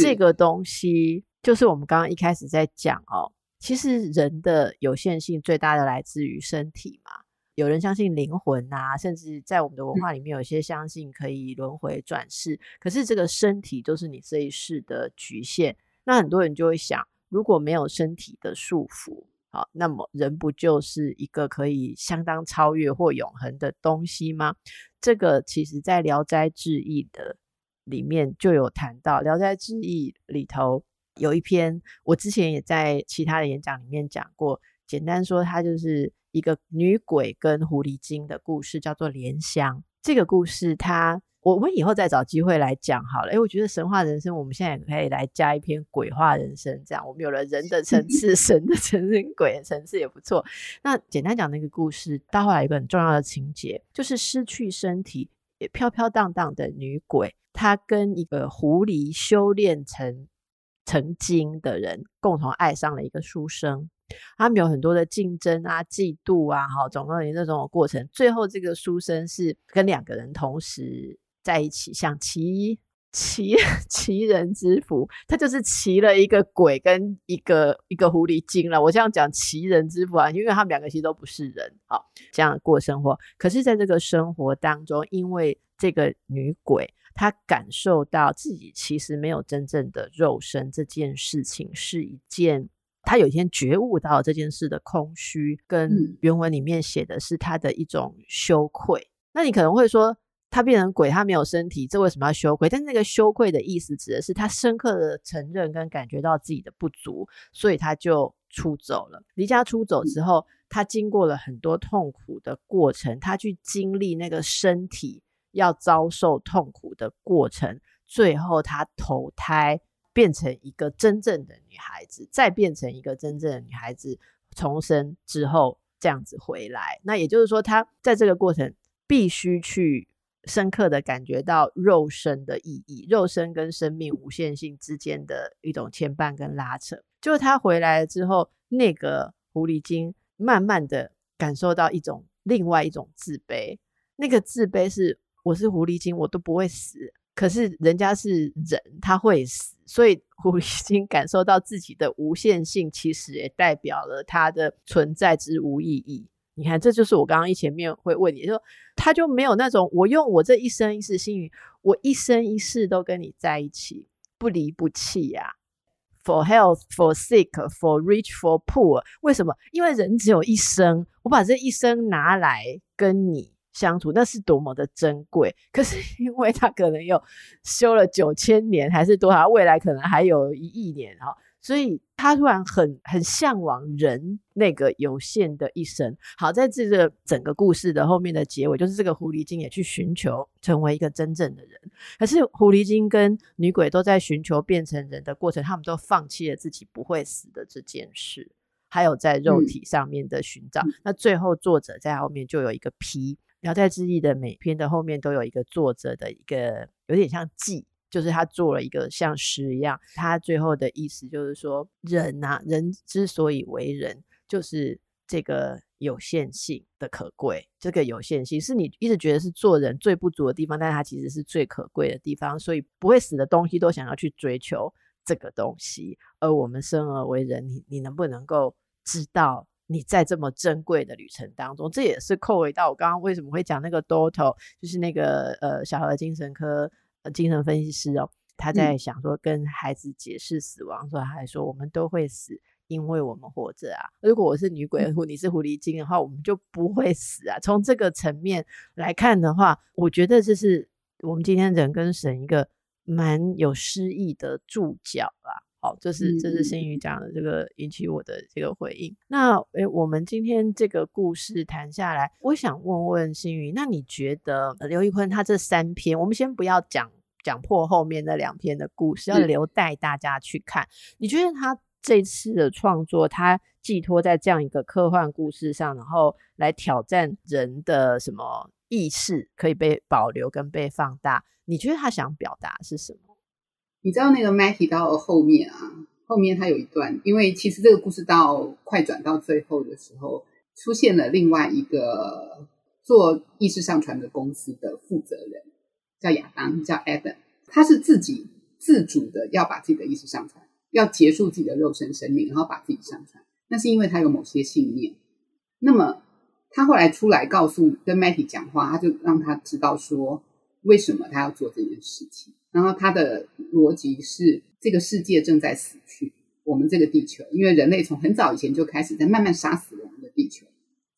这个东西。就是我们刚刚一开始在讲哦，其实人的有限性最大的来自于身体嘛。有人相信灵魂啊，甚至在我们的文化里面，有些相信可以轮回转世。可是这个身体就是你这一世的局限。那很多人就会想，如果没有身体的束缚，好，那么人不就是一个可以相当超越或永恒的东西吗？这个其实在《聊斋志异》的里面就有谈到，《聊斋志异》里头。有一篇，我之前也在其他的演讲里面讲过。简单说，它就是一个女鬼跟狐狸精的故事，叫做《莲香》。这个故事它，我们以后再找机会来讲好了。诶，我觉得神话人生，我们现在也可以来加一篇鬼话人生，这样我们有了人的层次、*laughs* 神的层次、*laughs* 鬼的层次也不错。那简单讲那个故事，到后来一个很重要的情节，就是失去身体也飘飘荡荡的女鬼，她跟一个狐狸修炼成。曾经的人共同爱上了一个书生，他们有很多的竞争啊、嫉妒啊，哈，总共有这种过程。最后，这个书生是跟两个人同时在一起，像其一齐齐 *laughs* 人之福，他就是齐了一个鬼跟一个一个狐狸精了。我这样讲奇人之福啊，因为他们两个其实都不是人，好，这样过生活。可是，在这个生活当中，因为这个女鬼。她感受到自己其实没有真正的肉身，这件事情是一件她有一天觉悟到这件事的空虚，跟原文里面写的是她的一种羞愧。嗯、那你可能会说，他变成鬼，他没有身体，这为什么要羞愧？但那个羞愧的意思指的是他深刻的承认跟感觉到自己的不足，所以他就出走了。离家出走之后，他经过了很多痛苦的过程，他去经历那个身体。要遭受痛苦的过程，最后他投胎变成一个真正的女孩子，再变成一个真正的女孩子，重生之后这样子回来。那也就是说，他在这个过程必须去深刻的感觉到肉身的意义，肉身跟生命无限性之间的一种牵绊跟拉扯。就是她回来之后，那个狐狸精慢慢的感受到一种另外一种自卑，那个自卑是。我是狐狸精，我都不会死。可是人家是人，他会死。所以狐狸 *laughs* 精感受到自己的无限性，其实也代表了他的存在之无意义。你看，这就是我刚刚一前面会问你说，他就没有那种我用我这一生一世星语，我一生一世都跟你在一起，不离不弃呀、啊。For health, for sick, for rich, for poor。为什么？因为人只有一生，我把这一生拿来跟你。相处那是多么的珍贵，可是因为他可能又修了九千年，还是多少，未来可能还有一亿年哈，所以他突然很很向往人那个有限的一生。好，在这个整个故事的后面的结尾，就是这个狐狸精也去寻求成为一个真正的人，可是狐狸精跟女鬼都在寻求变成人的过程，他们都放弃了自己不会死的这件事，还有在肉体上面的寻找。嗯、那最后作者在后面就有一个 P。《聊斋志异》的每篇的后面都有一个作者的一个有点像记，就是他做了一个像诗一样。他最后的意思就是说，人呐、啊，人之所以为人，就是这个有限性的可贵。这个有限性是你一直觉得是做人最不足的地方，但是它其实是最可贵的地方。所以不会死的东西都想要去追求这个东西。而我们生而为人，你你能不能够知道？你在这么珍贵的旅程当中，这也是扣回到我刚刚为什么会讲那个 Doto，就是那个呃小儿精神科精神分析师哦，他在想说跟孩子解释死亡的时候，他还说我们都会死，因为我们活着啊。如果我是女鬼，或你是狐狸精的话，我们就不会死啊。从这个层面来看的话，我觉得这是我们今天人跟神一个蛮有诗意的注脚啦。好，这是这是新宇讲的这个引起我的这个回应。嗯、那诶，我们今天这个故事谈下来，我想问问新宇，那你觉得刘裕坤他这三篇，我们先不要讲讲破后面那两篇的故事，要留待大家去看。你觉得他这次的创作，他寄托在这样一个科幻故事上，然后来挑战人的什么意识可以被保留跟被放大？你觉得他想表达是什么？你知道那个 Matty 到后面啊，后面他有一段，因为其实这个故事到快转到最后的时候，出现了另外一个做意识上传的公司的负责人，叫亚当，叫 Adam，他是自己自主的要把自己的意识上传，要结束自己的肉身生命，然后把自己上传。那是因为他有某些信念。那么他后来出来告诉跟 Matty 讲话，他就让他知道说为什么他要做这件事情。然后他的逻辑是，这个世界正在死去，我们这个地球，因为人类从很早以前就开始在慢慢杀死我们的地球，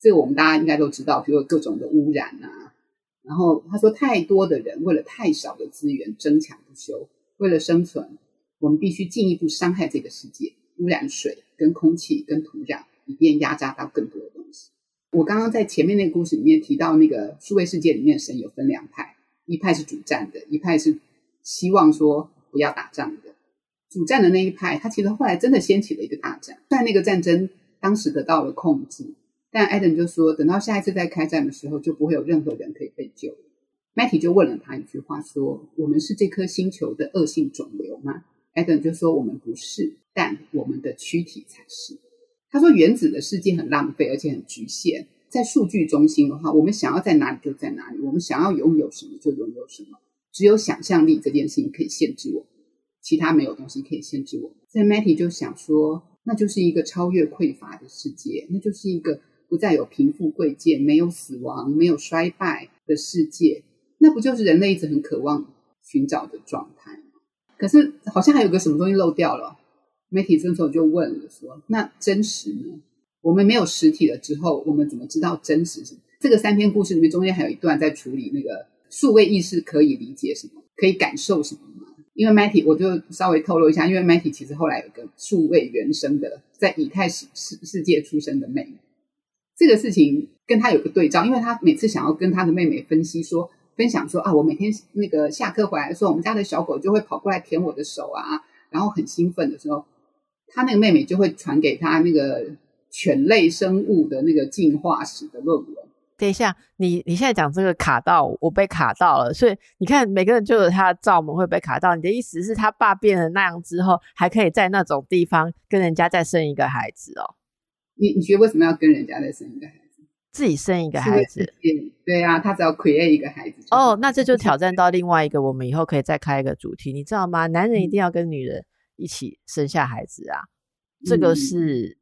这个我们大家应该都知道，比如各种的污染啊。然后他说，太多的人为了太少的资源争抢不休，为了生存，我们必须进一步伤害这个世界，污染水、跟空气、跟土壤，以便压榨到更多的东西。我刚刚在前面那个故事里面提到，那个数位世界里面神有分两派，一派是主战的，一派是。希望说不要打仗的主战的那一派，他其实后来真的掀起了一个大战，但那个战争当时得到了控制。但艾登就说，等到下一次再开战的时候，就不会有任何人可以被救麦提就问了他一句话说：“我们是这颗星球的恶性肿瘤吗艾登就说：“我们不是，但我们的躯体才是。”他说：“原子的世界很浪费，而且很局限。在数据中心的话，我们想要在哪里就在哪里，我们想要拥有什么就拥有什么。”只有想象力这件事情可以限制我，其他没有东西可以限制我。所以 Matty 就想说，那就是一个超越匮乏的世界，那就是一个不再有贫富贵贱、没有死亡、没有衰败的世界。那不就是人类一直很渴望寻找的状态吗？可是好像还有个什么东西漏掉了。Matty 这时候就问了说：“那真实呢？我们没有实体了之后，我们怎么知道真实是？”这个三篇故事里面中间还有一段在处理那个。数位意识可以理解什么？可以感受什么吗？因为 Matty，我就稍微透露一下，因为 Matty 其实后来有个数位原生的，在以太世世世界出生的妹妹，这个事情跟他有个对照，因为他每次想要跟他的妹妹分析说、分享说啊，我每天那个下课回来的时候，我们家的小狗就会跑过来舔我的手啊，然后很兴奋的时候，他那个妹妹就会传给他那个犬类生物的那个进化史的论文。等一下，你你现在讲这个卡到我被卡到了，所以你看每个人就有他的罩门会被卡到。你的意思是他爸变成那样之后，还可以在那种地方跟人家再生一个孩子哦？你你觉得为什么要跟人家再生一个孩子？自己生一个孩子？对啊，他只要 create 一个孩子。哦，那这就挑战到另外一个，我们以后可以再开一个主题，你知道吗？男人一定要跟女人一起生下孩子啊，嗯、这个是。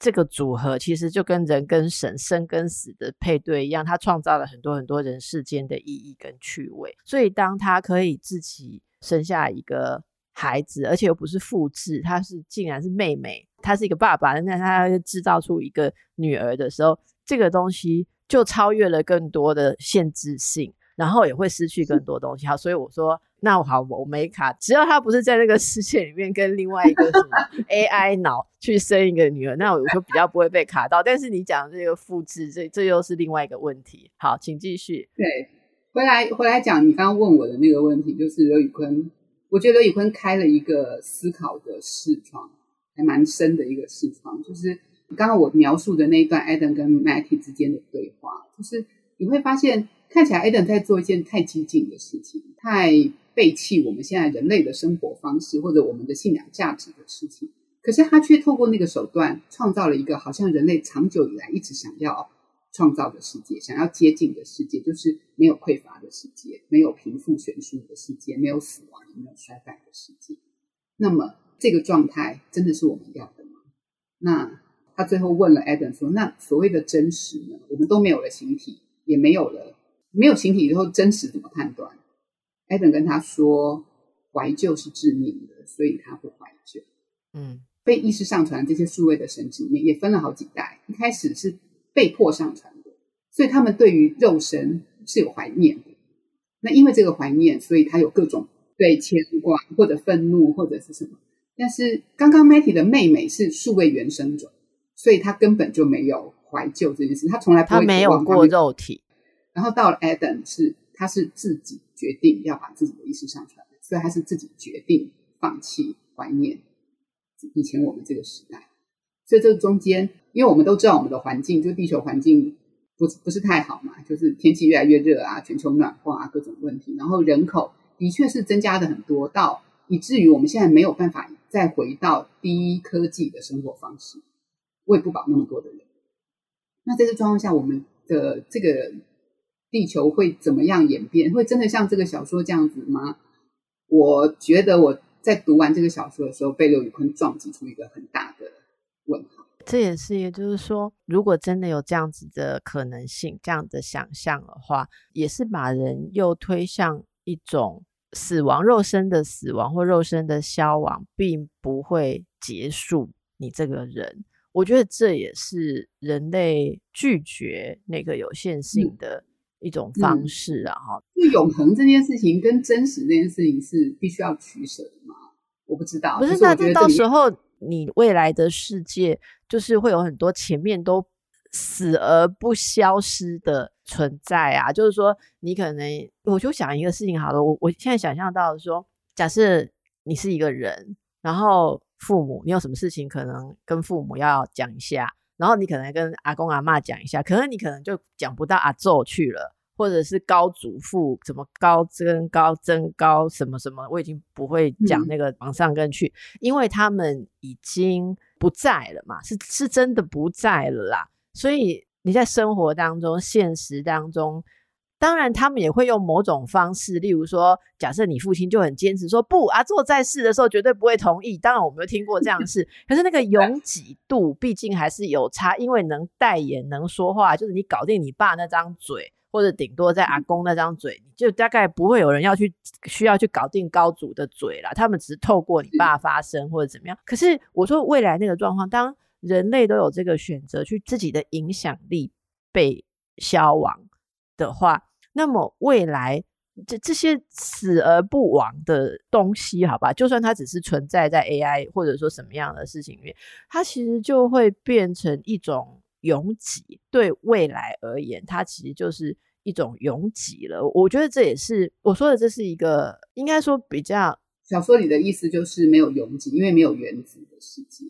这个组合其实就跟人跟神生跟死的配对一样，他创造了很多很多人世间的意义跟趣味。所以当他可以自己生下一个孩子，而且又不是复制，他是竟然是妹妹，他是一个爸爸，那他制造出一个女儿的时候，这个东西就超越了更多的限制性，然后也会失去更多东西。好，所以我说。那我好，我没卡。只要他不是在那个世界里面跟另外一个什么 *laughs* AI 脑去生一个女儿，那我就比较不会被卡到。但是你讲这个复制，这这又是另外一个问题。好，请继续。对，回来回来讲你刚刚问我的那个问题，就是刘宇坤，我觉得刘宇坤开了一个思考的视窗，还蛮深的一个视窗。就是刚刚我描述的那一段 Adam 跟 Matty 之间的对话，就是你会发现，看起来 Adam 在做一件太激进的事情，太。背弃我们现在人类的生活方式或者我们的信仰价值的事情，可是他却透过那个手段，创造了一个好像人类长久以来一直想要创造的世界，想要接近的世界，就是没有匮乏的世界，没有贫富悬殊的世界，没有死亡，也没有衰败的世界。那么这个状态真的是我们要的吗？那他最后问了 Adam 说：“那所谓的真实呢？我们都没有了形体，也没有了没有形体以后，真实怎么判断？”Adam 跟他说：“怀旧是致命的，所以他不怀旧。”嗯。被意识上传这些数位的神祇里面也分了好几代，一开始是被迫上传的，所以他们对于肉身是有怀念的。那因为这个怀念，所以他有各种对牵挂或者愤怒或者是什么。但是刚刚 Matty 的妹妹是数位原生种，所以她根本就没有怀旧这件事，她从来不会他没有过肉体。然后到了 Adam 是他是自己决定要把自己的意识上传，所以他是自己决定放弃怀念。以前我们这个时代，所以这个中间，因为我们都知道我们的环境，就地球环境不不是太好嘛，就是天气越来越热啊，全球暖化啊，各种问题，然后人口的确是增加的很多，到以至于我们现在没有办法再回到低科技的生活方式，喂不饱那么多的人。那在这状况下，我们的这个地球会怎么样演变？会真的像这个小说这样子吗？我觉得我。在读完这个小说的时候，被刘宇坤撞击出一个很大的问号。这也是，也就是说，如果真的有这样子的可能性、这样的想象的话，也是把人又推向一种死亡、肉身的死亡或肉身的消亡，并不会结束你这个人。我觉得这也是人类拒绝那个有限性的一种方式啊！哈、嗯，就永恒这件事情跟真实这件事情是必须要取舍的吗。我不知道，不是，那这到时候你未来的世界就是会有很多前面都死而不消失的存在啊。就是说，你可能我就想一个事情好了，我我现在想象到说，假设你是一个人，然后父母你有什么事情可能跟父母要讲一下，然后你可能跟阿公阿妈讲一下，可能你可能就讲不到阿祖去了。或者是高祖父什么高增高增高什么什么，我已经不会讲那个往上跟去，嗯，因为他们已经不在了嘛，是是真的不在了啦。所以你在生活当中、现实当中，当然他们也会用某种方式，例如说，假设你父亲就很坚持说不，阿祖在世的时候绝对不会同意。当然我没有听过这样的事，*laughs* 可是那个拥挤度毕竟还是有差，因为能代言、能说话，就是你搞定你爸那张嘴。或者顶多在阿公那张嘴，就大概不会有人要去需要去搞定高祖的嘴啦。他们只是透过你爸发声或者怎么样。可是我说未来那个状况，当人类都有这个选择，去自己的影响力被消亡的话，那么未来这这些死而不亡的东西，好吧，就算它只是存在在 AI 或者说什么样的事情里面，它其实就会变成一种。拥挤对未来而言，它其实就是一种拥挤了。我觉得这也是我说的，这是一个应该说比较小说里的意思，就是没有拥挤，因为没有原子的世界，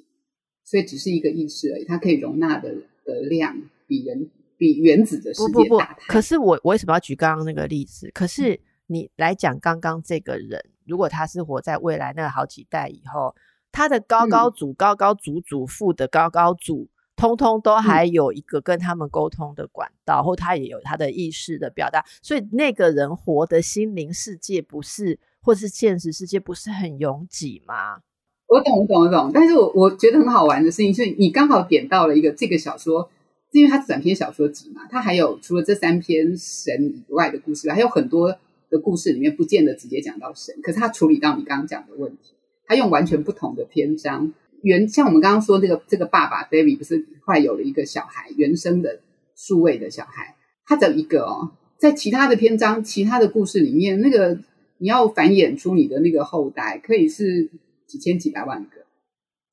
所以只是一个意识而已。它可以容纳的的量比人比原子的世界大。不不不，可是我我为什么要举刚刚那个例子？可是你来讲刚刚这个人，如果他是活在未来那个好几代以后，他的高高祖、嗯、高高祖祖父的高高祖。通通都还有一个跟他们沟通的管道，嗯，或他也有他的意识的表达，所以那个人活的心灵世界不是，或是现实世界不是很拥挤吗？我懂，我懂，我懂。但是我我觉得很好玩的事情是，你刚好点到了一个这个小说，因为它短篇小说集嘛，它还有除了这三篇神以外的故事，还有很多的故事里面不见得直接讲到神，可是他处理到你刚刚讲的问题，他用完全不同的篇章。原像我们刚刚说这个这个爸爸 David 不是快有了一个小孩，原生的数位的小孩，他的一个哦，在其他的篇章、其他的故事里面，那个你要繁衍出你的那个后代，可以是几千几百万个。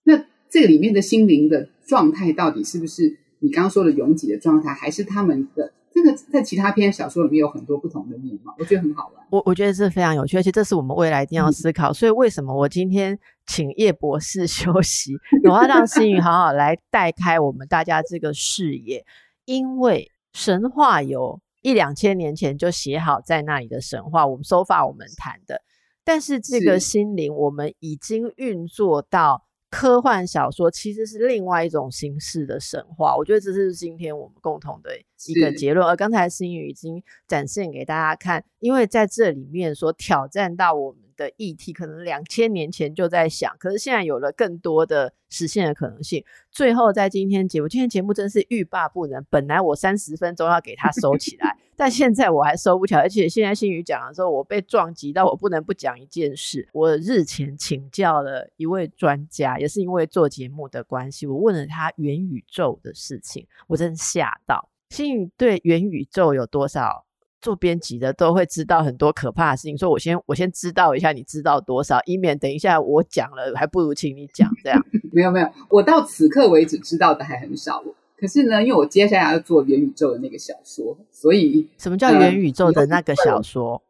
那这个里面的心灵的状态，到底是不是你刚刚说的拥挤的状态，还是他们的？这个在其他篇小说里面有很多不同的面貌，我觉得很好玩。我我觉得这非常有趣，而且这是我们未来一定要思考。嗯、所以为什么我今天请叶博士 *laughs* 休息，我要让星宇好好来带开我们大家这个视野？因为神话有一两千年前就写好在那里的神话，我们 so far 我们谈的，但是这个心灵我们已经运作到科幻小说其实是另外一种形式的神话，我觉得这是今天我们共同的一个结论。而刚才新宇已经展现给大家看，因为在这里面所挑战到我们的议题，可能两千年前就在想，可是现在有了更多的实现的可能性。最后在今天节目，今天节目真是欲罢不能。本来我三十分钟要给它收起来。*laughs* 但现在我还收不起来，而且现在新宇讲的时候，我被撞击到，我不能不讲一件事。我日前请教了一位专家，也是因为做节目的关系，我问了他元宇宙的事情，我真吓到。新宇对元宇宙有多少？做编辑的都会知道很多可怕的事情，所以我先我先知道一下，你知道多少，以免等一下我讲了，还不如请你讲这样。*laughs* 没有没有，我到此刻为止知道的还很少。可是呢，因为我接下来要做元宇宙的那个小说，所以什么叫元宇宙的那个小说？呃、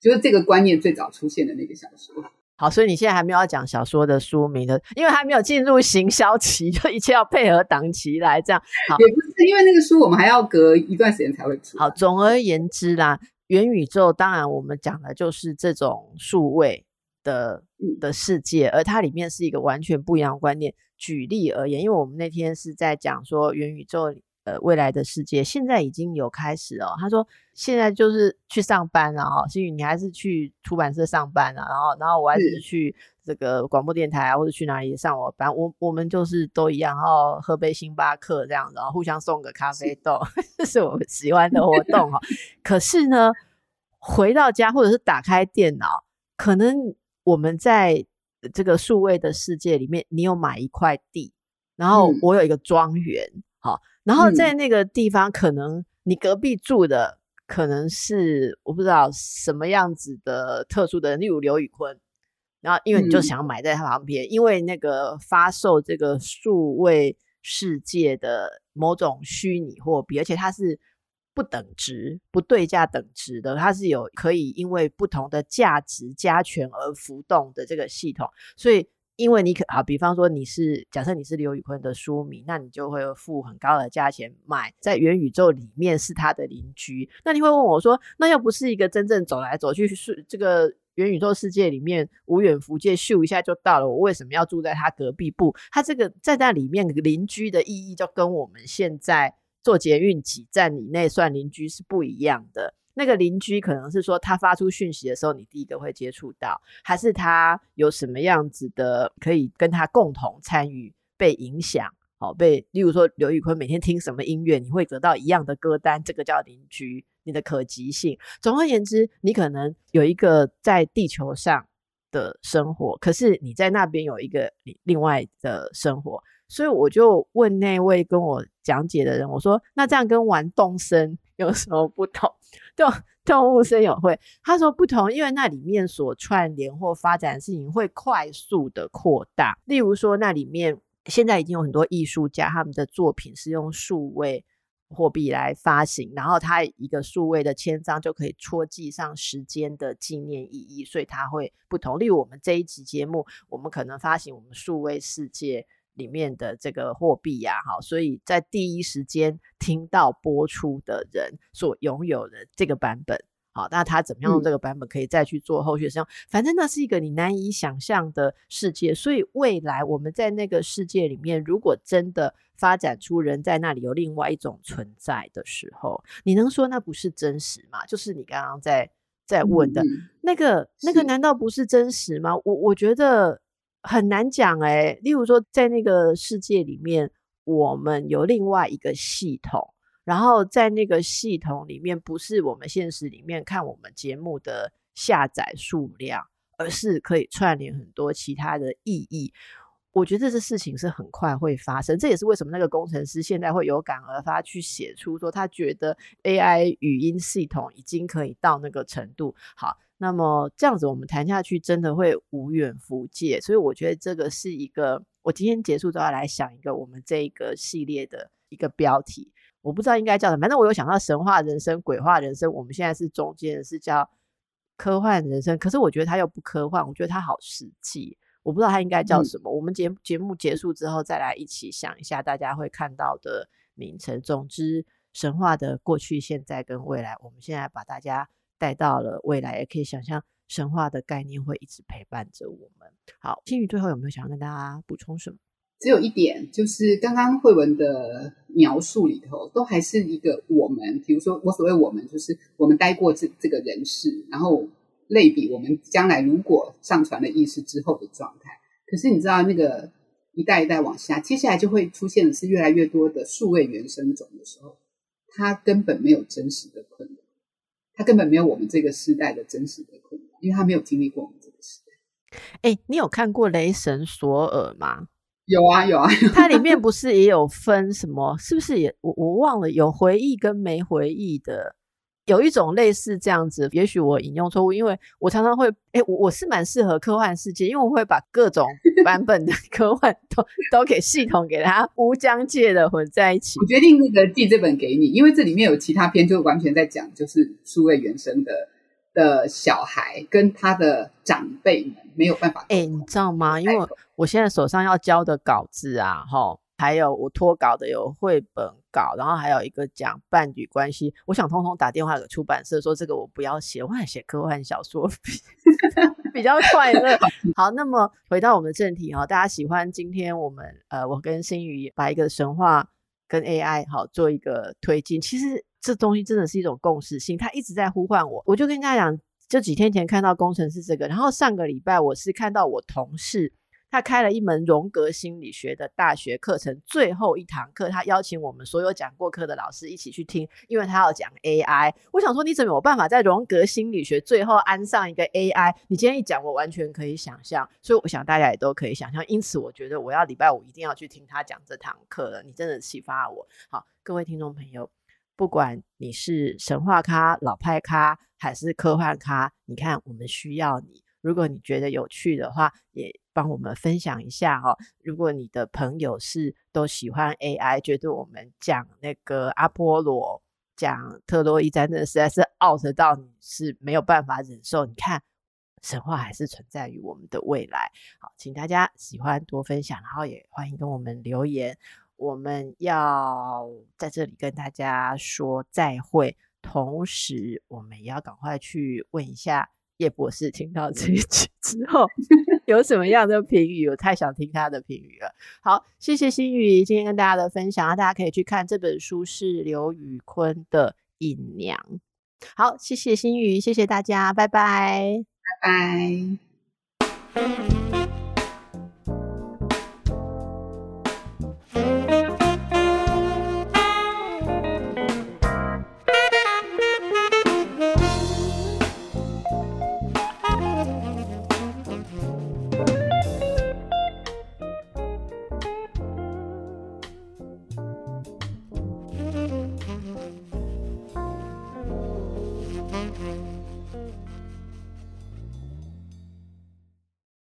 就是这个观念最早出现的那个小说。好，所以你现在还没有要讲小说的书名的，因为还没有进入行销期，就一切要配合档期来这样。好，也不是因为那个书我们还要隔一段时间才会出。好，总而言之啦，元宇宙当然我们讲的就是这种数位的的世界，而它里面是一个完全不一样的观念。举例而言，因为我们那天是在讲说元宇宙呃未来的世界，现在已经有开始哦。他说现在就是去上班了，哈，新宇你还是去出版社上班啊，然后然后我还是去这个广播电台啊，或者去哪里上我班，我我们就是都一样，然后喝杯星巴克这样，然后互相送个咖啡豆，*laughs* 这是我们喜欢的活动哈。*laughs* 可是呢，回到家或者是打开电脑，可能我们在。这个数位的世界里面，你有买一块地，然后我有一个庄园，好、嗯，然后在那个地方，可能你隔壁住的可能是我不知道什么样子的特殊的人，例如刘宇坤，然后因为你就想买在他旁边，嗯、因为那个发售这个数位世界的某种虚拟货币，而且它是。不等值、不对价等值的，它是有可以因为不同的价值加权而浮动的这个系统。所以，因为你可好，比方说你是假设你是刘宇坤的书迷，那你就会付很高的价钱买在元宇宙里面是他的邻居。那你会问我说，那又不是一个真正走来走去是这个元宇宙世界里面无远弗届，咻一下就到了，我为什么要住在他隔壁？部，他这个在那里面邻居的意义就跟我们现在。坐捷运几站以内算邻居是不一样的。那个邻居可能是说他发出讯息的时候，你第一个会接触到，还是他有什么样子的可以跟他共同参与、被影响？好，被例如说刘宇坤每天听什么音乐，你会得到一样的歌单，这个叫邻居，你的可及性。总而言之，你可能有一个在地球上的生活，可是你在那边有一个另外的生活。所以我就问那位跟我讲解的人，我说：“那这样跟玩动身有什么不同？”动动物森友会，他说不同，因为那里面所串联或发展的事情会快速的扩大。例如说，那里面现在已经有很多艺术家，他们的作品是用数位货币来发行，然后他一个数位的签章就可以戳记上时间的纪念意义，所以它会不同。例如我们这一集节目，我们可能发行我们数位世界。里面的这个货币呀，好，所以在第一时间听到播出的人所拥有的这个版本，好，那他怎么样用这个版本可以再去做后续使用？嗯，反正那是一个你难以想象的世界。所以未来我们在那个世界里面，如果真的发展出人在那里有另外一种存在的时候，你能说那不是真实吗？就是你刚刚在在问的那个，那个难道不是真实吗？我我觉得。很难讲诶，例如说，在那个世界里面，我们有另外一个系统，然后在那个系统里面，不是我们现实里面看我们节目的下载数量，而是可以串联很多其他的意义。我觉得这事情是很快会发生，这也是为什么那个工程师现在会有感而发，去写出说他觉得 AI 语音系统已经可以到那个程度。好。那么这样子，我们谈下去真的会无远弗届，所以我觉得这个是一个，我今天结束都要来想一个我们这一个系列的一个标题，我不知道应该叫什么，反正我有想到神话人生、鬼话人生，我们现在是中间是叫科幻人生，可是我觉得它又不科幻，我觉得它好实际，我不知道它应该叫什么。嗯、我们节节目结束之后再来一起想一下，大家会看到的名称。总之，神话的过去、现在跟未来，我们现在把大家。带到了未来，也可以想象神话的概念会一直陪伴着我们。好，新宇最后有没有想要跟大家补充什么？只有一点，就是刚刚慧文的描述里头，都还是一个我们。比如说，我所谓我们，就是我们待过这这个人世，然后类比我们将来如果上传了意识之后的状态。可是你知道，那个一代一代往下，接下来就会出现的是越来越多的数位原生种的时候，它根本没有真实的困扰，它根本没有我们这个时代的真实的困扰，因为他没有经历过我们这个时代。哎，你有看过《雷神索尔》吗？有啊，有啊它里面不是也有分什么？是不是也我我忘了有回忆跟没回忆的？有一种类似这样子，也许我引用错误，因为我常常会哎，我我是蛮适合科幻世界，因为我会把各种 *laughs* 版本的科幻都都给系统给它无疆界的混在一起。我决定那个寄这本给你，因为这里面有其他篇就完全在讲就是数位原生的的小孩跟他的长辈们没有办法。哎，你知道吗？因为我现在手上要交的稿子啊，齁，还有我脱稿的有绘本稿，然后还有一个讲伴侣关系。我想通通打电话给出版社说这个我不要写，我想写科幻小说比 *laughs* 比较快乐。*laughs* 好，那么回到我们的正题哈，大家喜欢今天我们呃，我跟新宇把一个神话跟 AI 好做一个推进。其实这东西真的是一种共识性，它一直在呼唤我。我就跟大家讲，就几天前看到工程师这个，然后上个礼拜我是看到我同事。他开了一门荣格心理学的大学课程，最后一堂课，他邀请我们所有讲过课的老师一起去听，因为他要讲 AI。我想说，你怎么有办法在荣格心理学最后安上一个 AI？你今天一讲，我完全可以想象，所以我想大家也都可以想象。因此，我觉得我要礼拜五一定要去听他讲这堂课了。你真的启发我。好，各位听众朋友，不管你是神话咖、老派咖还是科幻咖，你看，我们需要你。如果你觉得有趣的话，也帮我们分享一下哈。如果你的朋友是都喜欢 AI，觉得我们讲那个阿波罗、讲特洛伊战争实在是 out 到你是没有办法忍受。你看，神话还是存在于我们的未来。好，请大家喜欢多分享，然后也欢迎跟我们留言。我们要在这里跟大家说再会，同时我们也要赶快去问一下。叶博士听到这一句之后有什么样的评语？我太想听他的评语了。好，谢谢新宇今天跟大家的分享，大家可以去看这本书是刘宇坤的《隐娘》。好，谢谢新宇，谢谢大家，拜拜，拜拜。